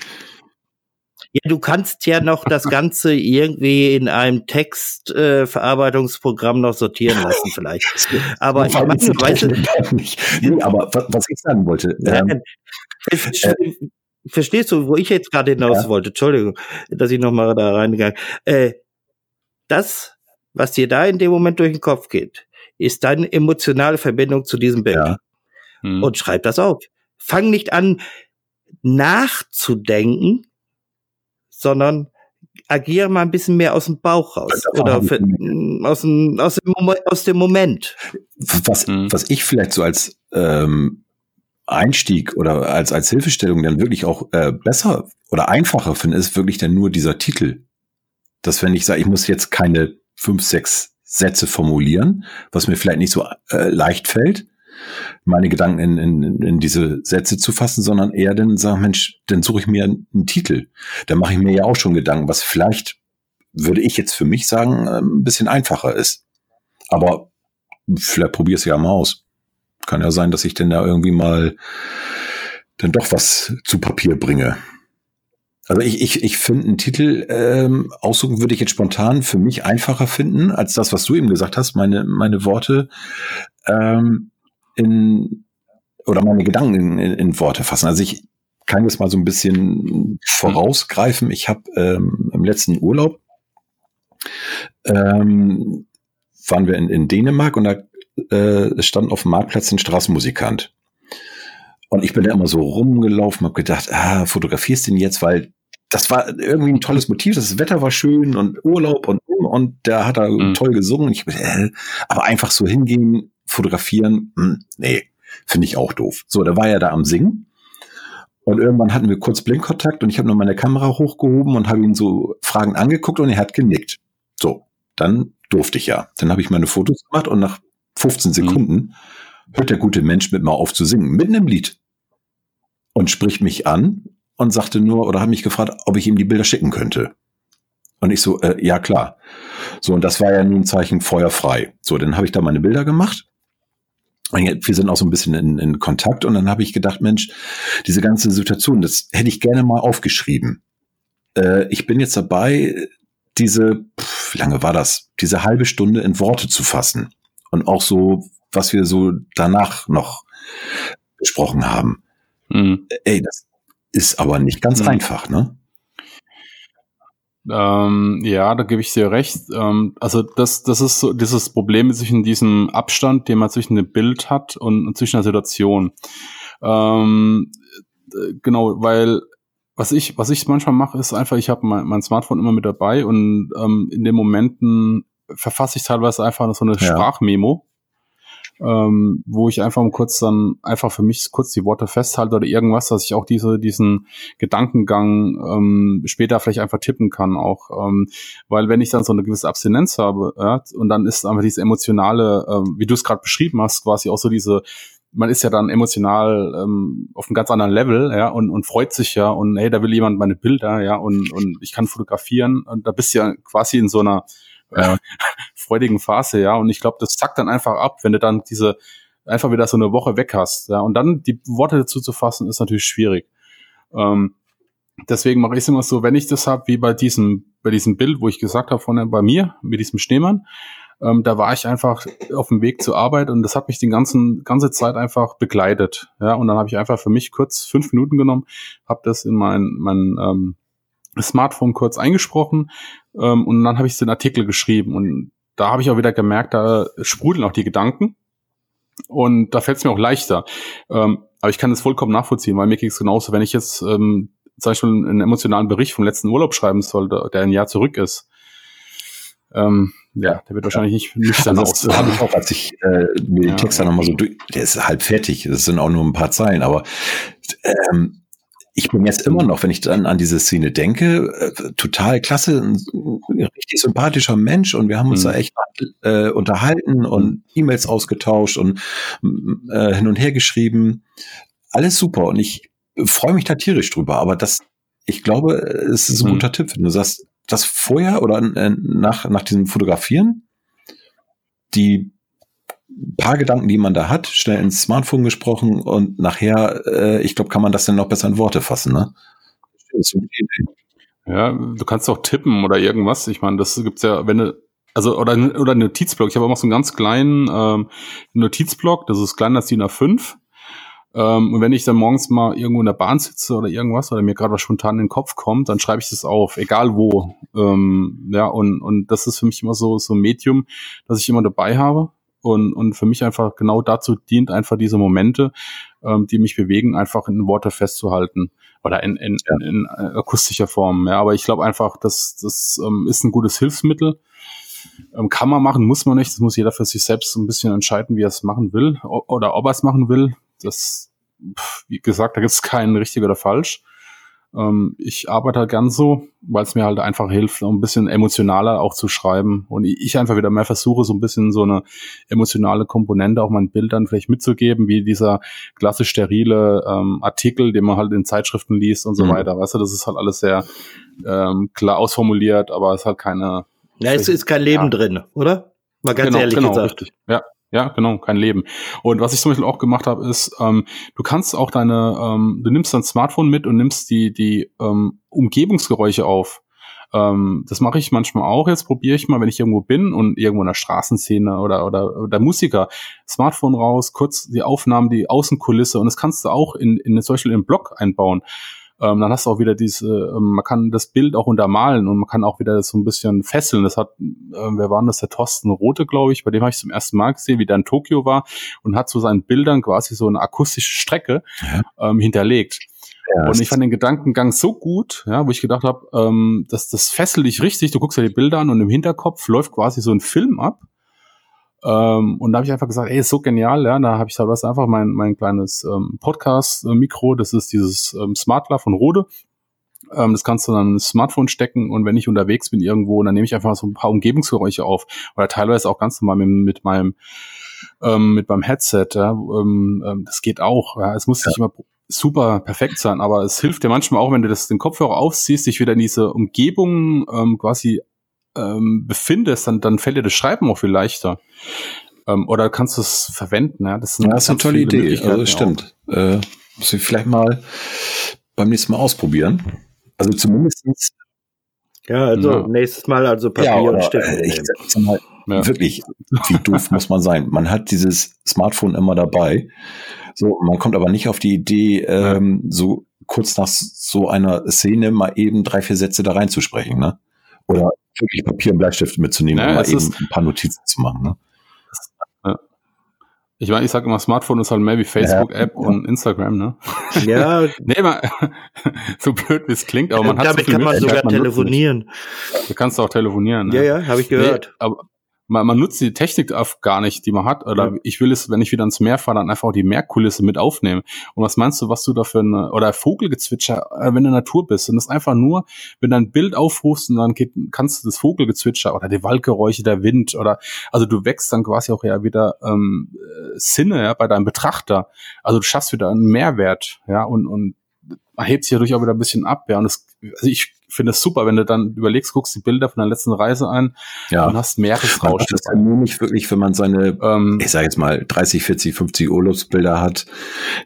S2: ja, du kannst ja noch das Ganze irgendwie in einem Textverarbeitungsprogramm äh, noch sortieren lassen, vielleicht. Aber ich meine, weißt du,
S1: nee, aber was ich sagen wollte. Ähm,
S2: äh, verstehst du, wo ich jetzt gerade hinaus ja. wollte? Entschuldigung, dass ich nochmal da reingegangen. Äh, das, was dir da in dem Moment durch den Kopf geht, ist deine emotionale Verbindung zu diesem Bild. Ja. Hm. Und schreib das auf. Fang nicht an, nachzudenken, sondern agiere mal ein bisschen mehr aus dem Bauch raus oder für, aus, dem, aus, dem, aus dem Moment.
S1: Was, mhm. was ich vielleicht so als ähm, Einstieg oder als, als Hilfestellung dann wirklich auch äh, besser oder einfacher finde, ist wirklich dann nur dieser Titel. Dass wenn ich sage, ich muss jetzt keine fünf, sechs Sätze formulieren, was mir vielleicht nicht so äh, leicht fällt, meine Gedanken in, in, in diese Sätze zu fassen, sondern eher dann sagen, Mensch, dann suche ich mir einen Titel. Da mache ich mir ja auch schon Gedanken, was vielleicht, würde ich jetzt für mich sagen, äh, ein bisschen einfacher ist. Aber vielleicht probier es ja mal aus. Kann ja sein, dass ich denn da irgendwie mal dann doch was zu Papier bringe. Also ich, ich, ich finde einen Titel ähm, aussuchen würde ich jetzt spontan für mich einfacher finden als das, was du eben gesagt hast, meine, meine Worte. Ähm, in oder meine Gedanken in, in Worte fassen. Also ich kann jetzt mal so ein bisschen vorausgreifen. Ich habe ähm, im letzten Urlaub ähm, waren wir in, in Dänemark und da äh, stand auf dem Marktplatz ein Straßenmusikant. Und ich bin da immer so rumgelaufen, habe gedacht, ah, fotografierst du den jetzt, weil das war irgendwie ein tolles Motiv, das Wetter war schön und Urlaub und und der hat da mhm. toll gesungen. Ich, äh, aber einfach so hingehen, fotografieren, hm, nee, finde ich auch doof. So, da war er da am Singen. Und irgendwann hatten wir kurz Blinkkontakt und ich habe nur meine Kamera hochgehoben und habe ihn so fragend angeguckt und er hat genickt. So, dann durfte ich ja. Dann habe ich meine Fotos gemacht und nach 15 mhm. Sekunden mhm. hört der gute Mensch mit mir auf zu singen, mitten im Lied. Und spricht mich an und sagte nur oder hat mich gefragt, ob ich ihm die Bilder schicken könnte. Und ich so, äh, ja klar. So, und das war ja nun ein Zeichen feuerfrei. So, dann habe ich da meine Bilder gemacht wir sind auch so ein bisschen in, in Kontakt und dann habe ich gedacht, Mensch, diese ganze Situation, das hätte ich gerne mal aufgeschrieben. Äh, ich bin jetzt dabei, diese, pff, wie lange war das, diese halbe Stunde in Worte zu fassen und auch so, was wir so danach noch besprochen haben. Mhm. Ey, das ist aber nicht ganz mhm. einfach, ne?
S3: Ähm, ja, da gebe ich dir recht. Ähm, also das, das ist so dieses Problem zwischen diesem Abstand, den man zwischen dem Bild hat und, und zwischen der Situation. Ähm, genau, weil was ich, was ich manchmal mache, ist einfach, ich habe mein, mein Smartphone immer mit dabei und ähm, in den Momenten verfasse ich teilweise einfach so eine ja. Sprachmemo ähm, wo ich einfach um kurz dann einfach für mich kurz die Worte festhalte oder irgendwas, dass ich auch diese diesen Gedankengang ähm, später vielleicht einfach tippen kann auch, ähm, weil wenn ich dann so eine gewisse Abstinenz habe ja, und dann ist einfach diese emotionale, ähm, wie du es gerade beschrieben hast, quasi auch so diese man ist ja dann emotional ähm, auf einem ganz anderen Level, ja, und, und freut sich ja und hey, da will jemand meine Bilder, ja, und, und ich kann fotografieren und da bist du ja quasi in so einer äh, freudigen Phase, ja. Und ich glaube, das zackt dann einfach ab, wenn du dann diese einfach wieder so eine Woche weg hast, ja. Und dann die Worte dazu zu fassen, ist natürlich schwierig. Ähm, deswegen mache ich es immer so, wenn ich das habe, wie bei diesem, bei diesem Bild, wo ich gesagt habe, von bei mir, mit diesem Schneemann, ähm, da war ich einfach auf dem Weg zur Arbeit und das hat mich die ganzen, ganze Zeit einfach begleitet. Ja, und dann habe ich einfach für mich kurz fünf Minuten genommen, habe das in mein, mein ähm, Smartphone kurz eingesprochen ähm, und dann habe ich den Artikel geschrieben und da habe ich auch wieder gemerkt, da sprudeln auch die Gedanken und da fällt es mir auch leichter. Ähm, aber ich kann das vollkommen nachvollziehen, weil mir geht es genauso, wenn ich jetzt ähm, zum Beispiel einen emotionalen Bericht vom letzten Urlaub schreiben soll, der ein Jahr zurück ist. Ähm, ja, der wird wahrscheinlich nicht nüchtern
S1: also das habe ich auch, als ich äh, mir den ja. Text dann nochmal so durch, der ist halb fertig, das sind auch nur ein paar Zeilen, aber ähm, ich bin jetzt immer noch, wenn ich dann an diese Szene denke, äh, total klasse, ein, ein, richtig sympathischer Mensch und wir haben uns mhm. da echt äh, unterhalten und E-Mails ausgetauscht und äh, hin und her geschrieben. Alles super und ich freue mich da tierisch drüber, aber das, ich glaube, es ist ein mhm. guter Tipp, wenn du sagst, das vorher oder äh, nach, nach diesem Fotografieren, die paar Gedanken, die man da hat, schnell ins Smartphone gesprochen und nachher, äh, ich glaube, kann man das dann noch besser in Worte fassen, ne?
S3: Ja, du kannst auch tippen oder irgendwas. Ich meine, das gibt's ja, wenn du, also, oder, oder Notizblock. Ich habe auch noch so einen ganz kleinen ähm, Notizblock, das ist kleiner als DIN A5. Ähm, und wenn ich dann morgens mal irgendwo in der Bahn sitze oder irgendwas oder mir gerade was spontan in den Kopf kommt, dann schreibe ich das auf, egal wo. Ähm, ja, und, und das ist für mich immer so, so ein Medium, das ich immer dabei habe. Und, und für mich einfach genau dazu dient einfach diese Momente, ähm, die mich bewegen, einfach in Worte festzuhalten oder in, in, ja. in, in akustischer Form. Ja, aber ich glaube einfach, das, das ähm, ist ein gutes Hilfsmittel. Ähm, kann man machen, muss man nicht. Das muss jeder für sich selbst so ein bisschen entscheiden, wie er es machen will oder ob er es machen will. Das, wie gesagt, da gibt es keinen richtig oder falsch. Ähm, ich arbeite halt gern so, weil es mir halt einfach hilft, um ein bisschen emotionaler auch zu schreiben. Und ich einfach wieder mehr versuche, so ein bisschen so eine emotionale Komponente auch meinen Bildern vielleicht mitzugeben, wie dieser klassisch sterile ähm, Artikel, den man halt in Zeitschriften liest und so mhm. weiter. Weißt du, das ist halt alles sehr ähm, klar ausformuliert, aber es ist halt keine.
S2: Ja, es ist kein Leben ja. drin, oder?
S3: Mal ganz genau, ehrlich genau, gesagt. Richtig. Ja, ja, genau, kein Leben. Und was ich zum Beispiel auch gemacht habe, ist, ähm, du kannst auch deine, ähm, du nimmst dein Smartphone mit und nimmst die, die ähm, Umgebungsgeräusche auf. Ähm, das mache ich manchmal auch. Jetzt probiere ich mal, wenn ich irgendwo bin und irgendwo in der Straßenszene oder, oder, oder Musiker, Smartphone raus, kurz die Aufnahmen, die Außenkulisse und das kannst du auch in, in zum Beispiel in Blog einbauen. Ähm, dann hast du auch wieder diese, ähm, man kann das Bild auch untermalen und man kann auch wieder so ein bisschen fesseln. Das hat, äh, wer war das? Der Thorsten Rote, glaube ich, bei dem habe ich zum ersten Mal gesehen, wie der in Tokio war und hat zu seinen Bildern quasi so eine akustische Strecke ja. ähm, hinterlegt. Ja, und ich fand den Gedankengang so gut, ja, wo ich gedacht habe, ähm, dass das fesselt dich richtig. Du guckst ja die Bilder an und im Hinterkopf läuft quasi so ein Film ab. Ähm, und da habe ich einfach gesagt, ey, ist so genial, ja. Da habe ich halt was einfach mein, mein kleines ähm, Podcast-Mikro, das ist dieses ähm, Smartler von Rode. Ähm, das kannst du dann ins Smartphone stecken und wenn ich unterwegs bin irgendwo, dann nehme ich einfach so ein paar Umgebungsgeräusche auf. Oder teilweise auch ganz normal mit, mit meinem ähm, mit meinem Headset. Ja. Ähm, ähm, das geht auch. Ja. Es muss ja. nicht immer super perfekt sein, aber es hilft dir manchmal auch, wenn du das den Kopfhörer aufziehst, dich wieder in diese Umgebung ähm, quasi ähm, befindest, dann, dann fällt dir das Schreiben auch viel leichter. Ähm, oder kannst du es verwenden? Ja,
S1: das, ja, das ist eine tolle Idee. Also das stimmt. Äh, muss ich vielleicht mal beim nächsten Mal ausprobieren. Also zumindestens
S2: ja, also ja. nächstes Mal also Papier ja, und Stift. Äh, ich
S1: sag mal, ja. wirklich, wie doof muss man sein? Man hat dieses Smartphone immer dabei. So, man kommt aber nicht auf die Idee, ähm, so kurz nach so einer Szene mal eben drei, vier Sätze da reinzusprechen, ne? Oder wirklich Papier und Bleistift mitzunehmen, naja, um mal eben ein paar Notizen zu machen. Ne?
S3: Ich meine, ich sage immer, Smartphone ist halt mehr wie Facebook-App ja. und Instagram, ne?
S2: Ja.
S3: nee, mal, so blöd wie es klingt, aber man hat
S2: Damit so kann man sogar telefonieren.
S3: Du kannst auch telefonieren.
S2: Ja, ne? ja, habe ich gehört.
S3: Nee, aber, man, man nutzt die Technik gar nicht, die man hat. Oder ja. ich will es, wenn ich wieder ins Meer fahre, dann einfach die Meerkulisse mit aufnehmen. Und was meinst du, was du da für eine, oder Vogelgezwitscher, äh, wenn du in der Natur bist, und das einfach nur, wenn du ein Bild aufrufst und dann geht, kannst du das Vogelgezwitscher oder die Waldgeräusche, der Wind oder, also du wächst dann quasi auch ja wieder ähm, Sinne ja, bei deinem Betrachter. Also du schaffst wieder einen Mehrwert, ja, und, und hebt sich dadurch auch wieder ein bisschen ab, ja. Und das, also ich finde es super, wenn du dann überlegst, guckst die Bilder von der letzten Reise ein
S1: ja.
S3: und hast Meeresrausch.
S1: Das ist nur nicht wirklich, wenn man seine, ähm, ich sage jetzt mal, 30, 40, 50 Urlaubsbilder hat,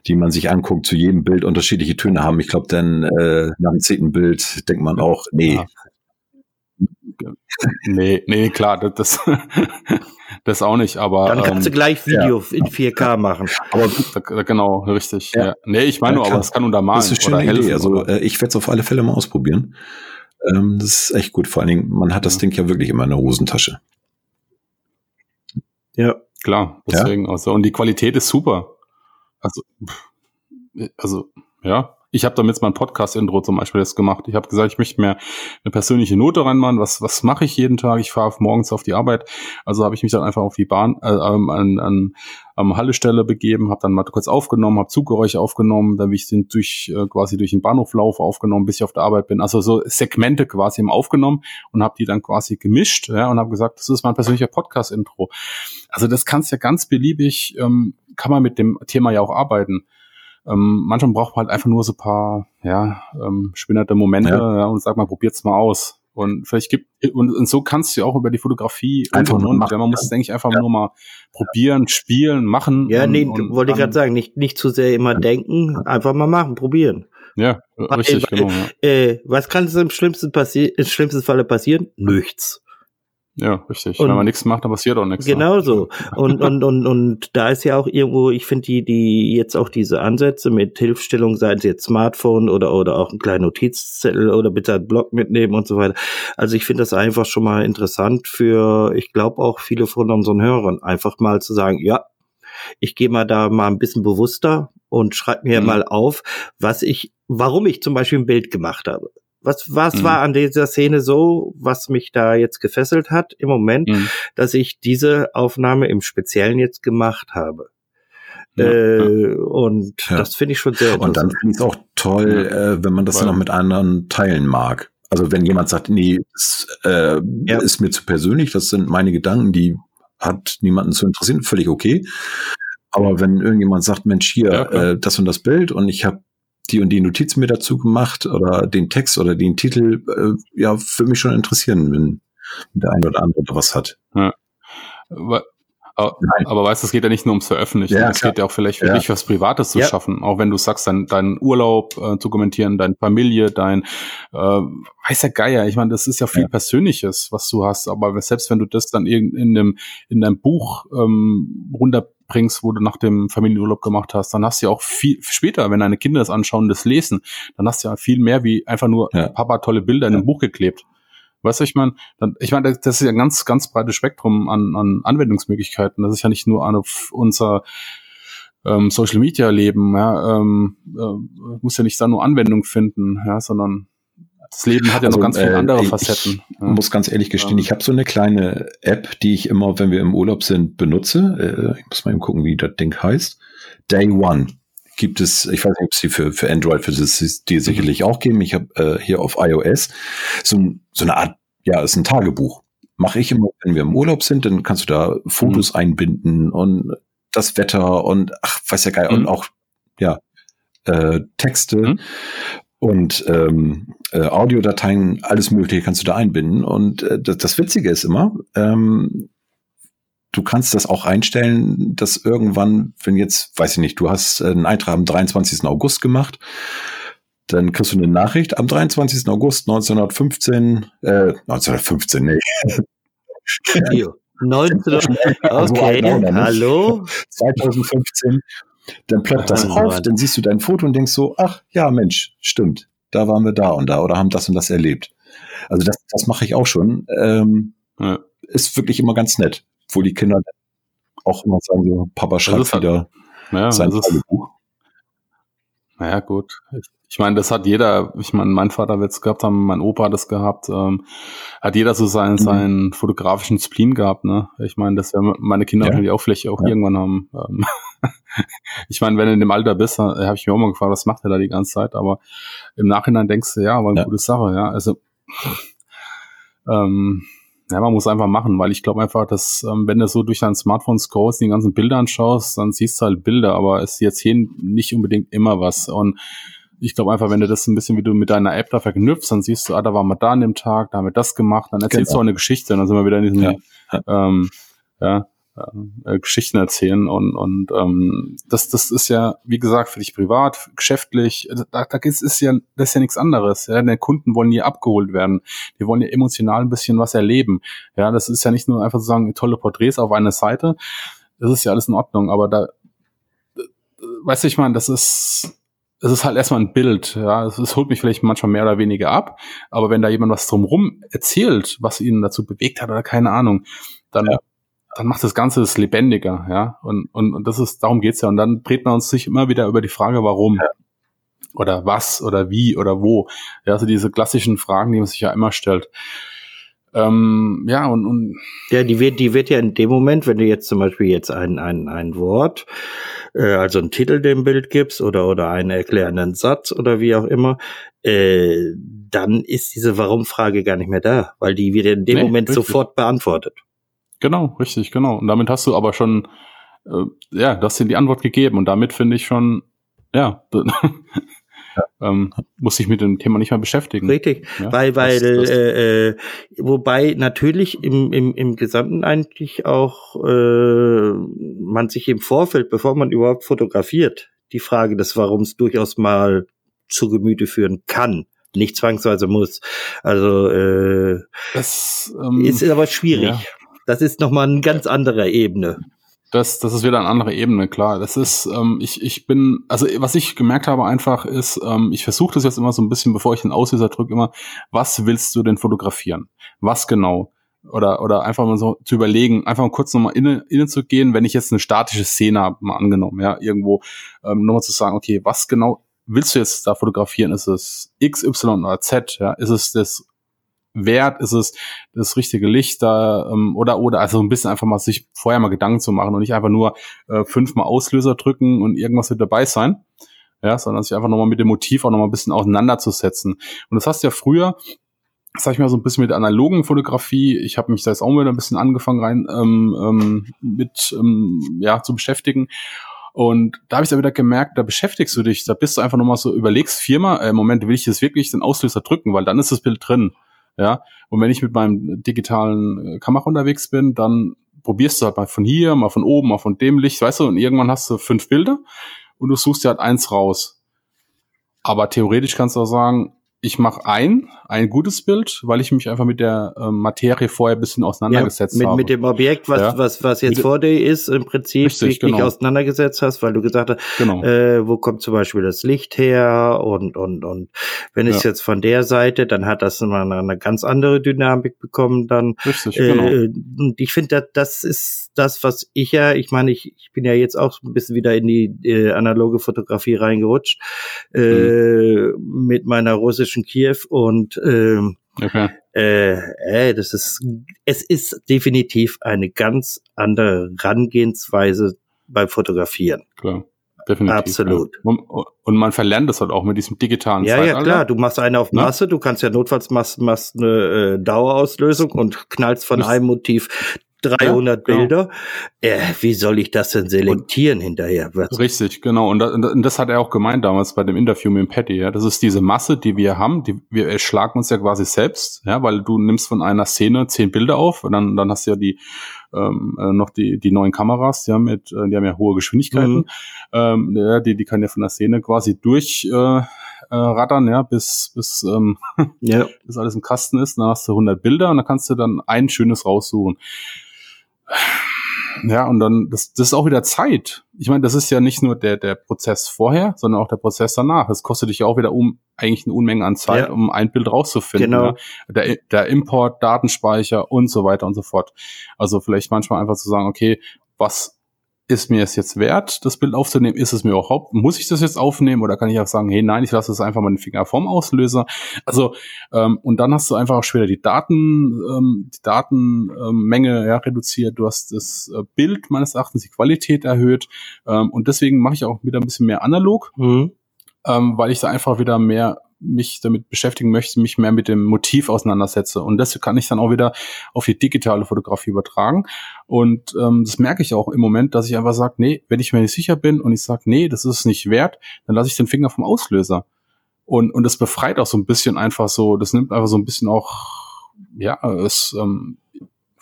S1: die man sich anguckt, zu jedem Bild unterschiedliche Töne haben. Ich glaube, dann äh, nach dem zehnten Bild denkt man auch, nee. Ja.
S3: Nee, nee, klar, das, das auch nicht, aber.
S2: Dann kannst ähm, du gleich Video ja. in 4K machen.
S3: Aber genau, richtig. Ja. ja. Nee, ich meine nur, aber es kann untermalen. Das
S1: ist eine schöne Idee. Also äh, ich werde es auf alle Fälle mal ausprobieren. Ähm, das ist echt gut. Vor allen Dingen, man hat das Ding ja wirklich immer in der Hosentasche.
S3: Ja. Klar, deswegen. Ja? Also, und die Qualität ist super. Also, also, ja, ich habe damit mein Podcast-Intro zum Beispiel jetzt gemacht. Ich habe gesagt, ich möchte mir eine persönliche Note reinmachen. Was, was mache ich jeden Tag? Ich fahre morgens auf die Arbeit. Also habe ich mich dann einfach auf die Bahn, äh, an, an, an Haltestelle begeben, habe dann mal kurz aufgenommen, habe Zuggeräusche aufgenommen, dann bin ich den durch äh, quasi durch den Bahnhof laufe aufgenommen, bis ich auf der Arbeit bin. Also so Segmente quasi im aufgenommen und habe die dann quasi gemischt ja, und habe gesagt, das ist mein persönlicher Podcast-Intro. Also das kannst ja ganz beliebig, ähm, kann man mit dem Thema ja auch arbeiten. Ähm, manchmal braucht man halt einfach nur so paar, ja, ähm, spinnerte Momente ja. ja und sagt mal, probiert's mal aus. Und vielleicht gibt, und, und so kannst du auch über die Fotografie
S1: einfach und, und,
S3: ja, man muss es, denke ich, einfach ja. nur mal probieren, spielen, machen.
S2: Ja,
S3: und,
S2: nee, wollte ich gerade sagen, nicht, nicht zu sehr immer denken, einfach mal machen, probieren.
S3: Ja, richtig,
S2: weil, genau. Ja. Äh, was kann es im schlimmsten, passi im schlimmsten Falle passieren? Nichts.
S3: Ja, richtig. Und Wenn man nichts macht, dann passiert auch nichts.
S2: Ne? Genau so. Und, und, und, und da ist ja auch irgendwo, ich finde die, die jetzt auch diese Ansätze mit Hilfstellung, seien es jetzt Smartphone oder, oder auch ein kleiner Notizzettel oder bitte einen Blog mitnehmen und so weiter. Also ich finde das einfach schon mal interessant für, ich glaube auch viele von unseren Hörern, einfach mal zu sagen, ja, ich gehe mal da mal ein bisschen bewusster und schreibe mir mhm. mal auf, was ich, warum ich zum Beispiel ein Bild gemacht habe. Was, was mhm. war an dieser Szene so, was mich da jetzt gefesselt hat im Moment, mhm. dass ich diese Aufnahme im Speziellen jetzt gemacht habe? Ja, äh, ja. Und ja. das finde ich schon sehr.
S1: Und dann finde ich es auch toll, äh, wenn man das Weil, dann noch mit anderen teilen mag. Also wenn jemand sagt, nee, das äh, ist mir zu persönlich, das sind meine Gedanken, die hat niemanden zu interessieren, völlig okay. Aber wenn irgendjemand sagt, Mensch, hier, äh, das und das Bild und ich habe die und die Notizen mir dazu gemacht oder den Text oder den Titel, äh, ja, für mich schon interessieren, wenn der eine oder andere was hat. Ja.
S3: Aber, aber weißt du, es geht ja nicht nur ums Veröffentlichen, ja, es geht ja auch vielleicht für ja. dich was Privates zu schaffen, auch wenn du sagst, dein, dein Urlaub äh, zu kommentieren, deine Familie, dein äh, weiß der Geier, ich meine, das ist ja viel Persönliches, was du hast, aber selbst wenn du das dann in, in, einem, in deinem Buch ähm, runter bringst, wo du nach dem Familienurlaub gemacht hast, dann hast du ja auch viel später, wenn deine Kinder das anschauen, das lesen, dann hast du ja viel mehr wie einfach nur ja. Papa tolle Bilder in einem Buch geklebt. Weißt du, ich meine, ich meine, das ist ja ein ganz, ganz breites Spektrum an, an Anwendungsmöglichkeiten. Das ist ja nicht nur an unser ähm, Social Media Leben, ja, ähm, äh, muss ja nicht da nur Anwendung finden, ja, sondern das Leben hat ja also, noch ganz viele äh, andere Facetten.
S1: Ich ja. muss ganz ehrlich gestehen, ich habe so eine kleine App, die ich immer, wenn wir im Urlaub sind, benutze. Äh, ich muss mal eben gucken, wie das Ding heißt. Day One gibt es, ich weiß nicht, ob es die für, für Android, für das die sicherlich auch geben. Ich habe äh, hier auf iOS so, so eine Art, ja, ist ein Tagebuch. Mache ich immer, wenn wir im Urlaub sind, dann kannst du da Fotos mhm. einbinden und das Wetter und ach, weiß ja geil, mhm. und auch ja, äh, Texte. Mhm und ähm, äh, Audiodateien, alles Mögliche kannst du da einbinden. Und äh, das, das Witzige ist immer, ähm, du kannst das auch einstellen, dass irgendwann, wenn jetzt, weiß ich nicht, du hast einen Eintrag am 23. August gemacht, dann kriegst du eine Nachricht am 23. August 1915, äh, 1915, nee.
S2: 19, okay, hallo?
S1: 2015 dann ploppt das auf, dann siehst du dein Foto und denkst so, ach ja, Mensch, stimmt, da waren wir da und da oder haben das und das erlebt. Also das, das mache ich auch schon. Ähm, ja. Ist wirklich immer ganz nett, wo die Kinder auch immer sagen, so, Papa schreibt halt, wieder
S3: ja, sein Buch. Naja, gut. Ich, meine, das hat jeder, ich meine, mein Vater wird es gehabt haben, mein Opa hat es gehabt, ähm, hat jeder so seinen, mhm. seinen fotografischen Spleen gehabt, ne? Ich meine, das werden meine Kinder ja. natürlich auch vielleicht auch ja. irgendwann haben. Ähm, ich meine, wenn du in dem Alter bist, äh, habe ich mir auch mal gefragt, was macht er da die ganze Zeit? Aber im Nachhinein denkst du, ja, war eine ja. gute Sache, ja. Also ähm, ja, man muss einfach machen, weil ich glaube einfach, dass ähm, wenn du so durch dein Smartphone scrollst, die ganzen Bilder anschaust, dann siehst du halt Bilder, aber es ist jetzt hier nicht unbedingt immer was. Und ich glaube einfach, wenn du das ein bisschen wie du mit deiner App da verknüpfst, dann siehst du, ah, da waren wir da an dem Tag, da haben wir das gemacht, dann erzählst genau. du auch eine Geschichte, und dann sind wir wieder in diesem, ja, ähm, ja äh, Geschichten erzählen und und ähm, das das ist ja wie gesagt für dich privat geschäftlich äh, da, da ist, ist ja das ist ja nichts anderes ja. Die Kunden wollen hier abgeholt werden. Die wollen ja emotional ein bisschen was erleben. Ja das ist ja nicht nur einfach zu sagen tolle Porträts auf einer Seite. Das ist ja alles in Ordnung aber da äh, weißt du ich meine das ist es ist halt erstmal ein Bild, ja. Es holt mich vielleicht manchmal mehr oder weniger ab, aber wenn da jemand was drumrum erzählt, was ihn dazu bewegt hat oder keine Ahnung, dann ja dann macht das Ganze es lebendiger, ja. Und, und, und das ist, darum geht's ja. Und dann dreht man uns sich immer wieder über die Frage, warum. Ja. Oder was oder wie oder wo. Ja, also diese klassischen Fragen, die man sich ja immer stellt. Ähm, ja, und, und
S2: ja, die wird, die wird ja in dem Moment, wenn du jetzt zum Beispiel jetzt ein, ein, ein Wort, äh, also einen Titel dem Bild gibst oder, oder einen erklärenden Satz oder wie auch immer, äh, dann ist diese Warum-Frage gar nicht mehr da, weil die wird in dem nee, Moment richtig. sofort beantwortet.
S3: Genau, richtig, genau. Und damit hast du aber schon, äh, ja, das sind die Antwort gegeben. Und damit finde ich schon, ja, ja. ähm, muss sich mit dem Thema nicht mehr beschäftigen.
S2: Richtig, ja, weil, weil, das, das äh, äh, wobei natürlich im, im, im Gesamten eigentlich auch äh, man sich im Vorfeld, bevor man überhaupt fotografiert, die Frage des Warums durchaus mal zu Gemüte führen kann nicht zwangsweise muss. Also äh, das ähm, ist aber schwierig. Ja. Das ist nochmal eine ganz andere Ebene.
S3: Das, das ist wieder eine andere Ebene, klar. Das ist, ähm, ich, ich bin, also was ich gemerkt habe einfach ist, ähm, ich versuche das jetzt immer so ein bisschen, bevor ich den Auslöser drücke, immer, was willst du denn fotografieren? Was genau? Oder, oder einfach mal so zu überlegen, einfach mal kurz nochmal innen, innen zu gehen, wenn ich jetzt eine statische Szene habe, mal angenommen, ja, irgendwo, ähm, nochmal zu sagen, okay, was genau willst du jetzt da fotografieren? Ist es X, Y oder Z? Ja? Ist es das wert ist es das richtige Licht da ähm, oder oder also ein bisschen einfach mal sich vorher mal Gedanken zu machen und nicht einfach nur äh, fünfmal Auslöser drücken und irgendwas wird dabei sein, ja, sondern sich einfach nochmal mit dem Motiv auch nochmal ein bisschen auseinanderzusetzen. Und das hast du ja früher, sag ich mal so ein bisschen mit der analogen Fotografie. Ich habe mich da jetzt auch wieder ein bisschen angefangen rein ähm, ähm, mit ähm, ja zu beschäftigen. Und da habe ich da wieder gemerkt, da beschäftigst du dich, da bist du einfach nochmal so, überlegst viermal, äh, Moment, will ich jetzt wirklich den Auslöser drücken, weil dann ist das Bild drin. Ja, und wenn ich mit meinem digitalen äh, Kamera unterwegs bin, dann probierst du halt mal von hier, mal von oben, mal von dem Licht, weißt du, und irgendwann hast du fünf Bilder und du suchst dir halt eins raus. Aber theoretisch kannst du auch sagen, ich mache ein, ein gutes Bild, weil ich mich einfach mit der ähm, Materie vorher ein bisschen auseinandergesetzt ja,
S2: mit,
S3: habe.
S2: Mit dem Objekt, was, ja. was, was jetzt mit, vor dir ist, im Prinzip richtig, dich genau. auseinandergesetzt hast, weil du gesagt hast, genau. äh, wo kommt zum Beispiel das Licht her und, und, und wenn es ja. jetzt von der Seite, dann hat das eine, eine ganz andere Dynamik bekommen dann. Richtig, äh, genau. Und ich finde, das ist das, was ich ja, ich meine, ich, ich bin ja jetzt auch ein bisschen wieder in die äh, analoge Fotografie reingerutscht, äh, mhm. mit meiner russischen zwischen Kiew und ähm, okay. äh, äh, das ist es ist definitiv eine ganz andere Herangehensweise beim Fotografieren.
S3: Klar. Definitiv.
S2: Absolut.
S3: Ja. Und, man verlernt das halt auch mit diesem digitalen
S2: Ja, Zeitalter. ja, klar. Du machst eine auf Masse, ja? du kannst ja notfalls machst, machst eine äh, Dauerauslösung und knallst von einem Motiv 300 ja, genau. Bilder. Äh, wie soll ich das denn selektieren und, hinterher?
S3: Was? Richtig, genau. Und das, und das, hat er auch gemeint damals bei dem Interview mit dem Patty. Ja, das ist diese Masse, die wir haben. Die, wir erschlagen uns ja quasi selbst, ja, weil du nimmst von einer Szene zehn Bilder auf und dann, dann hast du ja die ähm, äh, noch die, die neuen Kameras, die haben, mit, äh, die haben ja hohe Geschwindigkeiten. Mhm. Ähm, ja, die, die kann ja von der Szene quasi durch äh, äh, rattern, ja, bis, bis, ähm, ja. bis alles im Kasten ist. Dann hast du 100 Bilder und dann kannst du dann ein schönes raussuchen. Ja, und dann, das, das ist auch wieder Zeit. Ich meine, das ist ja nicht nur der, der Prozess vorher, sondern auch der Prozess danach. Es kostet dich ja auch wieder um, eigentlich eine Unmenge an Zeit, ja. um ein Bild rauszufinden. Genau. Ja? Der, der Import, Datenspeicher und so weiter und so fort. Also vielleicht manchmal einfach zu sagen, okay, was ist mir es jetzt wert, das Bild aufzunehmen? Ist es mir überhaupt, muss ich das jetzt aufnehmen oder kann ich auch sagen, hey, nein, ich lasse es einfach mal den Finger vom Auslöser. Also, ähm, und dann hast du einfach auch später die Daten, ähm, die Datenmenge ähm, ja, reduziert, du hast das äh, Bild meines Erachtens, die Qualität erhöht ähm, und deswegen mache ich auch wieder ein bisschen mehr analog, mhm. ähm, weil ich da einfach wieder mehr mich damit beschäftigen möchte, mich mehr mit dem Motiv auseinandersetze. Und das kann ich dann auch wieder auf die digitale Fotografie übertragen. Und ähm, das merke ich auch im Moment, dass ich einfach sage, nee, wenn ich mir nicht sicher bin und ich sage, nee, das ist nicht wert, dann lasse ich den Finger vom Auslöser. Und, und das befreit auch so ein bisschen einfach so, das nimmt einfach so ein bisschen auch, ja, es ähm,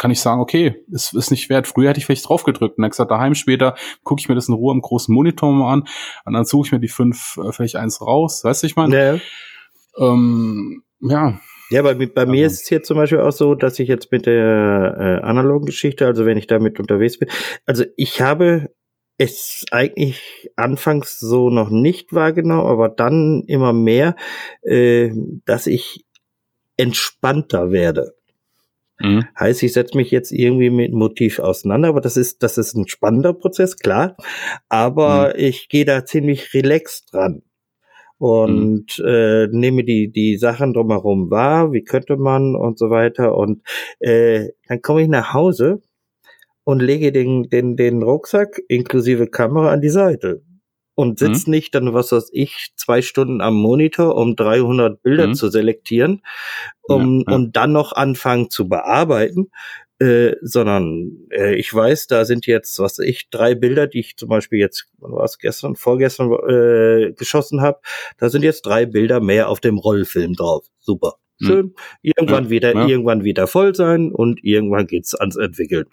S3: kann ich sagen, okay, es ist nicht wert. Früher hätte ich vielleicht drauf gedrückt und dann gesagt, daheim später gucke ich mir das in Ruhe am großen Monitor mal an und dann suche ich mir die fünf äh, vielleicht eins raus. Weißt du, ich meine? Ja. Ähm, ja.
S2: Ja, bei, bei mir ist es hier zum Beispiel auch so, dass ich jetzt mit der äh, analogen Geschichte, also wenn ich damit unterwegs bin, also ich habe es eigentlich anfangs so noch nicht wahrgenommen, aber dann immer mehr, äh, dass ich entspannter werde. Mhm. Heißt, ich setze mich jetzt irgendwie mit Motiv auseinander, aber das ist, das ist ein spannender Prozess, klar. Aber mhm. ich gehe da ziemlich relaxed dran und mhm. äh, nehme die die Sachen drumherum wahr, wie könnte man und so weiter und äh, dann komme ich nach Hause und lege den den den Rucksack inklusive Kamera an die Seite und sitzt mhm. nicht dann was weiß ich zwei Stunden am Monitor, um 300 Bilder mhm. zu selektieren, um ja, ja. und dann noch anfangen zu bearbeiten, äh, sondern äh, ich weiß, da sind jetzt, was ich, drei Bilder, die ich zum Beispiel jetzt, war es gestern, vorgestern äh, geschossen habe, da sind jetzt drei Bilder mehr auf dem Rollfilm drauf. Super. Hm. Schön. Hm. Irgendwann ja, wieder, ja. irgendwann wieder voll sein und irgendwann geht's ans Entwickeln.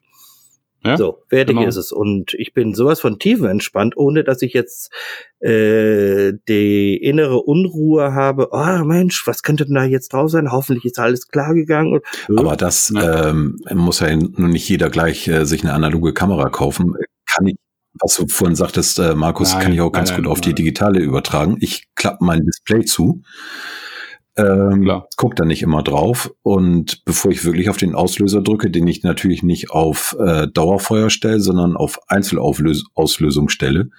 S2: Ja, so, fertig genau. ist es. Und ich bin sowas von tiefenentspannt, ohne dass ich jetzt äh, die innere Unruhe habe, oh Mensch, was könnte denn da jetzt drauf sein? Hoffentlich ist alles klar gegangen.
S1: Aber das ähm, muss ja nun nicht jeder gleich äh, sich eine analoge Kamera kaufen. Kann ich, was du vorhin sagtest, äh, Markus, nein, kann ich auch ganz nein, gut nein, auf die digitale übertragen. Ich klappe mein Display zu ähm, guck da nicht immer drauf. Und bevor ich wirklich auf den Auslöser drücke, den ich natürlich nicht auf äh, Dauerfeuer stelle, sondern auf Einzelauslösung stelle.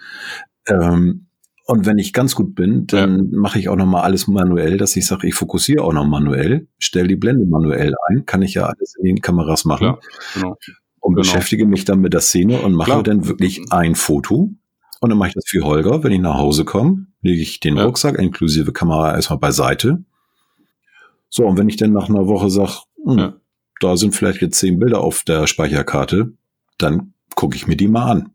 S1: Ähm, und wenn ich ganz gut bin, dann ja. mache ich auch nochmal alles manuell, dass ich sage, ich fokussiere auch noch manuell, stelle die Blende manuell ein, kann ich ja alles in den Kameras machen. Klar, genau. Und genau. beschäftige mich dann mit der Szene und mache Klar. dann wirklich ein Foto. Und dann mache ich das für Holger. Wenn ich nach Hause komme, lege ich den ja. Rucksack inklusive Kamera erstmal beiseite so, und wenn ich dann nach einer Woche sage, hm, ja. da sind vielleicht jetzt zehn Bilder auf der Speicherkarte, dann gucke ich mir die mal an.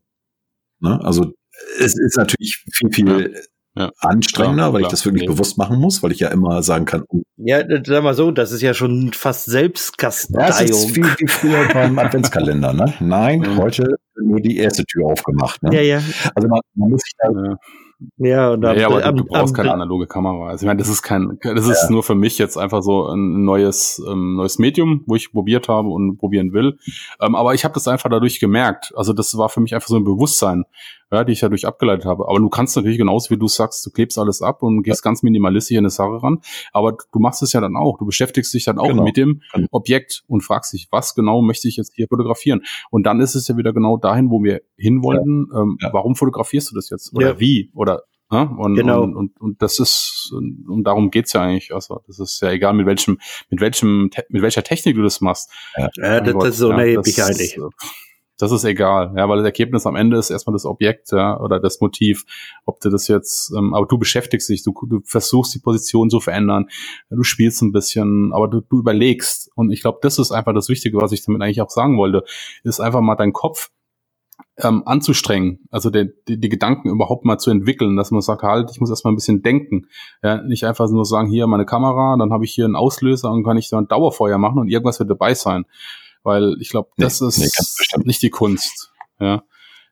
S1: Ne? Also es ist natürlich viel, viel ja. anstrengender, klar, weil klar. ich das wirklich nee. bewusst machen muss, weil ich ja immer sagen kann. Oh,
S2: ja, sag mal so, das ist ja schon fast Selbstkasteiung. Das ist
S1: viel wie früher beim Adventskalender, ne? Nein, mhm. heute nur die erste Tür aufgemacht. Ne?
S2: Ja, ja.
S1: Also man, man muss sich da
S3: ja. Und ja, aber am, du, brauchst am, keine analoge Kamera. Also ich meine, das ist kein, das ist ja. nur für mich jetzt einfach so ein neues, ähm, neues Medium, wo ich probiert habe und probieren will. Ähm, aber ich habe das einfach dadurch gemerkt. Also das war für mich einfach so ein Bewusstsein ja, die ich dadurch abgeleitet habe. Aber du kannst natürlich genauso wie du sagst, du klebst alles ab und gehst ganz minimalistisch an eine Sache ran. Aber du machst es ja dann auch. Du beschäftigst dich dann auch genau. mit dem genau. Objekt und fragst dich, was genau möchte ich jetzt hier fotografieren? Und dann ist es ja wieder genau dahin, wo wir hinwollten. Ja. Ähm, ja. Warum fotografierst du das jetzt? Oder ja. wie? Oder ja, und, genau. und, und, und das ist, und, und darum geht's ja eigentlich. Also, das ist ja egal, mit welchem, mit welchem, mit welcher Technik du das machst.
S2: Ja, ja das, das, ist unerheblich ja, eigentlich
S3: das ist egal, ja, weil das Ergebnis am Ende ist erstmal das Objekt, ja, oder das Motiv. Ob du das jetzt, ähm, aber du beschäftigst dich, du, du versuchst die Position zu verändern, du spielst ein bisschen, aber du, du überlegst. Und ich glaube, das ist einfach das Wichtige, was ich damit eigentlich auch sagen wollte, ist einfach mal deinen Kopf ähm, anzustrengen, also der, die, die Gedanken überhaupt mal zu entwickeln, dass man sagt, halt, ich muss erstmal ein bisschen denken. Ja, nicht einfach nur sagen, hier meine Kamera, dann habe ich hier einen Auslöser und kann ich so ein Dauerfeuer machen und irgendwas wird dabei sein weil ich glaube, das nee, ist nee, nicht die Kunst. Ja.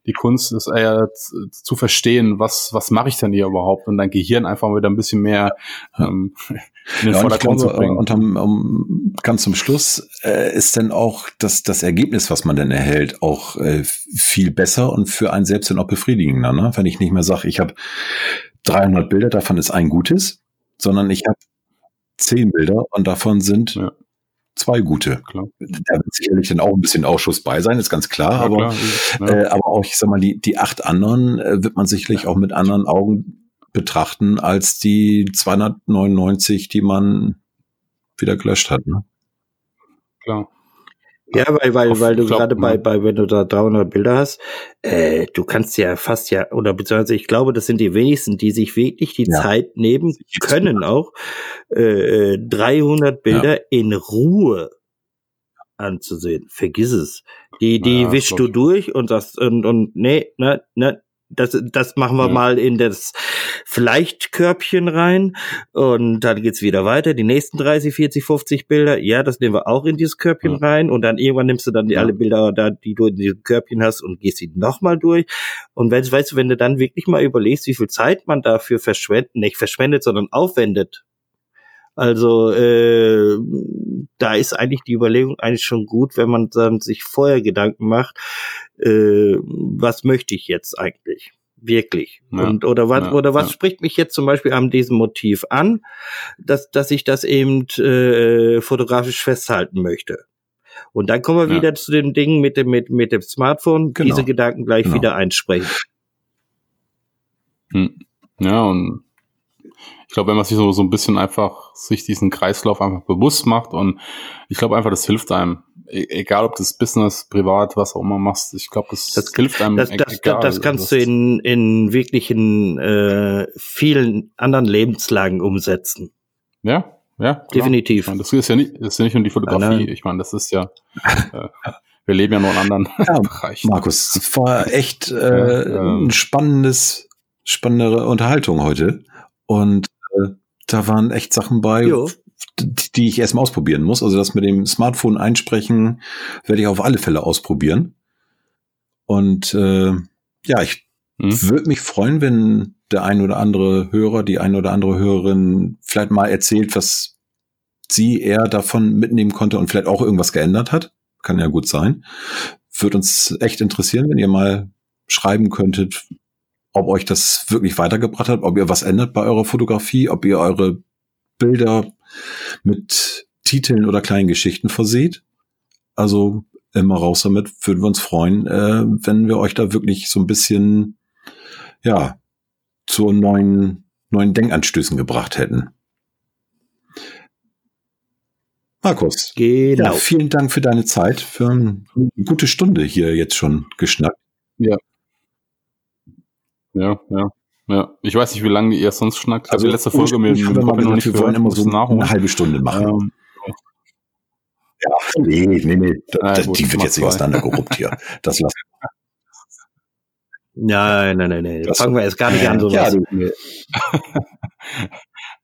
S3: Die Kunst ist eher zu verstehen, was, was mache ich denn hier überhaupt und dein Gehirn einfach wieder ein bisschen mehr ähm,
S1: in den ja, Vordergrund zu bringen. Und um, um, ganz zum Schluss äh, ist dann auch das, das Ergebnis, was man dann erhält, auch äh, viel besser und für einen selbst dann auch befriedigender. Ne? Wenn ich nicht mehr sage, ich habe 300 Bilder, davon ist ein gutes, sondern ich habe zehn Bilder und davon sind ja zwei gute. Klar. Da wird sicherlich dann auch ein bisschen Ausschuss bei sein, ist ganz klar. Ja, aber, klar, ja. äh, aber auch, ich sag mal, die, die acht anderen äh, wird man sicherlich auch mit anderen Augen betrachten als die 299, die man wieder gelöscht hat. Ne?
S3: Klar.
S2: Ja, weil, weil, weil du gerade bei, bei, wenn du da 300 Bilder hast, äh, du kannst ja fast ja, oder beziehungsweise ich glaube, das sind die wenigsten, die sich wirklich die ja. Zeit nehmen können auch, äh, 300 Bilder ja. in Ruhe anzusehen. Vergiss es. Die, die ja, wischst du durch und sagst, und, und nee, ne, ne, das, das machen wir ja. mal in das Vielleicht-Körbchen rein und dann geht's wieder weiter. Die nächsten 30, 40, 50 Bilder, ja, das nehmen wir auch in dieses Körbchen ja. rein und dann irgendwann nimmst du dann die, alle Bilder da, die du in diesem Körbchen hast und gehst sie nochmal durch. Und wenn, weißt du, wenn du dann wirklich mal überlegst, wie viel Zeit man dafür verschwendet, nicht verschwendet, sondern aufwendet, also äh, da ist eigentlich die Überlegung eigentlich schon gut, wenn man dann sich vorher Gedanken macht, äh, was möchte ich jetzt eigentlich? Wirklich. Ja, und oder was ja, oder was ja. spricht mich jetzt zum Beispiel an diesem Motiv an, dass dass ich das eben äh, fotografisch festhalten möchte. Und dann kommen wir wieder zu dem Ding mit dem mit mit dem Smartphone, genau. diese Gedanken gleich genau. wieder einsprechen.
S3: Hm. Ja und ich glaube, wenn man sich so, so ein bisschen einfach sich diesen Kreislauf einfach bewusst macht und ich glaube einfach, das hilft einem. E egal ob das Business, privat, was auch immer machst, ich glaube, das, das, hilft einem.
S2: Das, das, egal. das kannst du in, in wirklichen äh, vielen anderen Lebenslagen umsetzen.
S3: Ja, ja. Klar.
S2: Definitiv.
S3: Meine, das ist ja nicht, das ist ja nicht nur die Fotografie. Ich meine, das ist ja, äh, wir leben ja nur in anderen ja,
S1: Bereichen. Markus, es war echt äh, ja, ähm, ein spannendes, spannendere Unterhaltung heute. Und äh, da waren echt Sachen bei, jo. die, die ich erstmal ausprobieren muss. Also das mit dem Smartphone einsprechen werde ich auf alle Fälle ausprobieren. Und äh, ja, ich hm. würde mich freuen, wenn der ein oder andere Hörer, die ein oder andere Hörerin vielleicht mal erzählt, was sie eher davon mitnehmen konnte und vielleicht auch irgendwas geändert hat. Kann ja gut sein. Würde uns echt interessieren, wenn ihr mal schreiben könntet, ob euch das wirklich weitergebracht hat, ob ihr was ändert bei eurer Fotografie, ob ihr eure Bilder mit Titeln oder kleinen Geschichten verseht. Also immer raus damit, würden wir uns freuen, äh, wenn wir euch da wirklich so ein bisschen, ja, zu neuen, neuen Denkanstößen gebracht hätten. Markus, genau. Ja, vielen Dank für deine Zeit, für eine gute Stunde hier jetzt schon geschnackt.
S3: Ja, ja, ja. Ja, ich weiß nicht, wie lange ihr sonst schnackt.
S1: Also die letzte Folge mit dem noch nicht Wir wollen immer so eine halbe Stunde machen. Ähm, ja, nee, nee, nee. Da, ja, gut, die wird jetzt nicht auseinandergeruppt hier. Das lassen
S2: Nein, nein, nein, nein. Das fangen wir erst gar nicht an, so ja, du,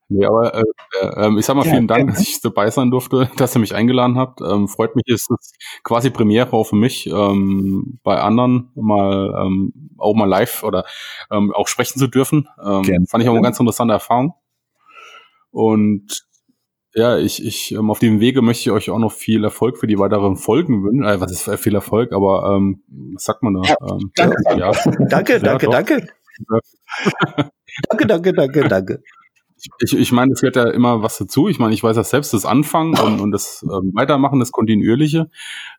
S3: nee. Aber äh, äh, ich sag mal ja, vielen Dank, dass ich dabei sein durfte, dass ihr mich eingeladen habt. Ähm, freut mich, ist es quasi Premiere auch für mich, ähm, bei anderen mal ähm, auch mal live oder ähm, auch sprechen zu dürfen. Ähm, fand ich auch eine ganz interessante Erfahrung. Und ja, ich, ich ähm, auf dem Wege möchte ich euch auch noch viel Erfolg für die weiteren Folgen wünschen. Äh, was ist viel Erfolg, aber ähm, was sagt man da? Ja, ähm,
S2: danke, ja. danke, danke, danke. danke, danke, danke, danke.
S3: Ich, ich meine, es gehört ja immer was dazu. Ich meine, ich weiß ja selbst, das Anfangen und, und das ähm, Weitermachen, das Kontinuierliche,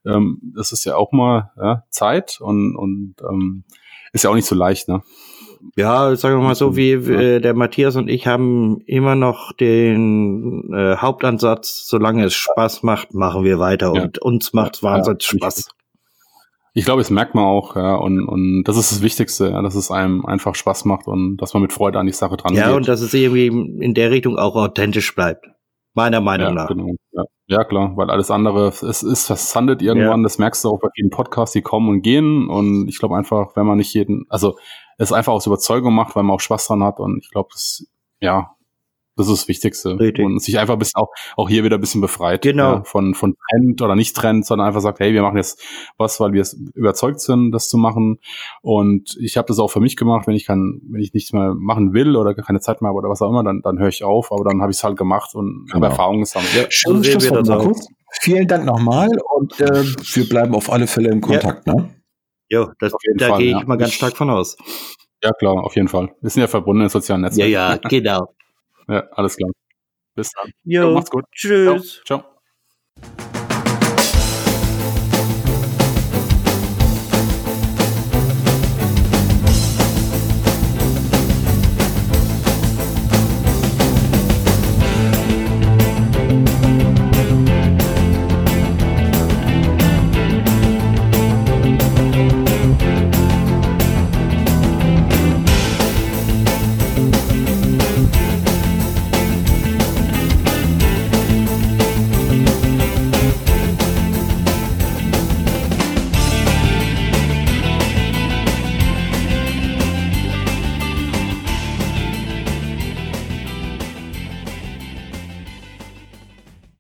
S3: ähm, das ist ja auch mal ja, Zeit und, und ähm, ist ja auch nicht so leicht, ne?
S2: Ja, sagen wir mal so, wie äh, der Matthias und ich haben immer noch den äh, Hauptansatz, solange es Spaß macht, machen wir weiter. Ja. Und uns macht es wahnsinnig ja, Spaß.
S3: Ich glaube, es merkt man auch, ja, und, und das ist das Wichtigste, ja, dass es einem einfach Spaß macht und dass man mit Freude an die Sache dran
S2: ja, geht. Ja, und dass es irgendwie in der Richtung auch authentisch bleibt. Meiner Meinung ja, nach. Genau,
S3: ja. ja, klar, weil alles andere, es ist versandet irgendwann, ja. das merkst du auch bei vielen Podcasts, die kommen und gehen. Und ich glaube einfach, wenn man nicht jeden, also es einfach aus Überzeugung macht, weil man auch Spaß dran hat. Und ich glaube, das, ja, das ist das Wichtigste. Richtig. Und sich einfach ein bisschen auch, auch hier wieder ein bisschen befreit.
S2: Genau.
S3: Ja, von, von Trend oder nicht Trend, sondern einfach sagt, hey, wir machen jetzt was, weil wir es überzeugt sind, das zu machen. Und ich habe das auch für mich gemacht, wenn ich kann, wenn ich nichts mehr machen will oder keine Zeit mehr habe oder was auch immer, dann, dann höre ich auf, aber dann habe ich es halt gemacht und genau. habe Erfahrungen gesammelt. Ja,
S1: schön, sehen wir das auch. Vielen Dank nochmal und äh, wir bleiben auf alle Fälle im Kontakt, ja. ne?
S2: Jo, das, da gehe ich ja. mal ganz stark von aus.
S3: Ja, klar, auf jeden Fall. Wir sind ja verbunden in sozialen Netzwerken.
S2: Ja, ja, genau.
S3: Ja, alles klar. Bis dann.
S2: Jo, jo macht's gut. Tschüss.
S3: Ciao. Ciao.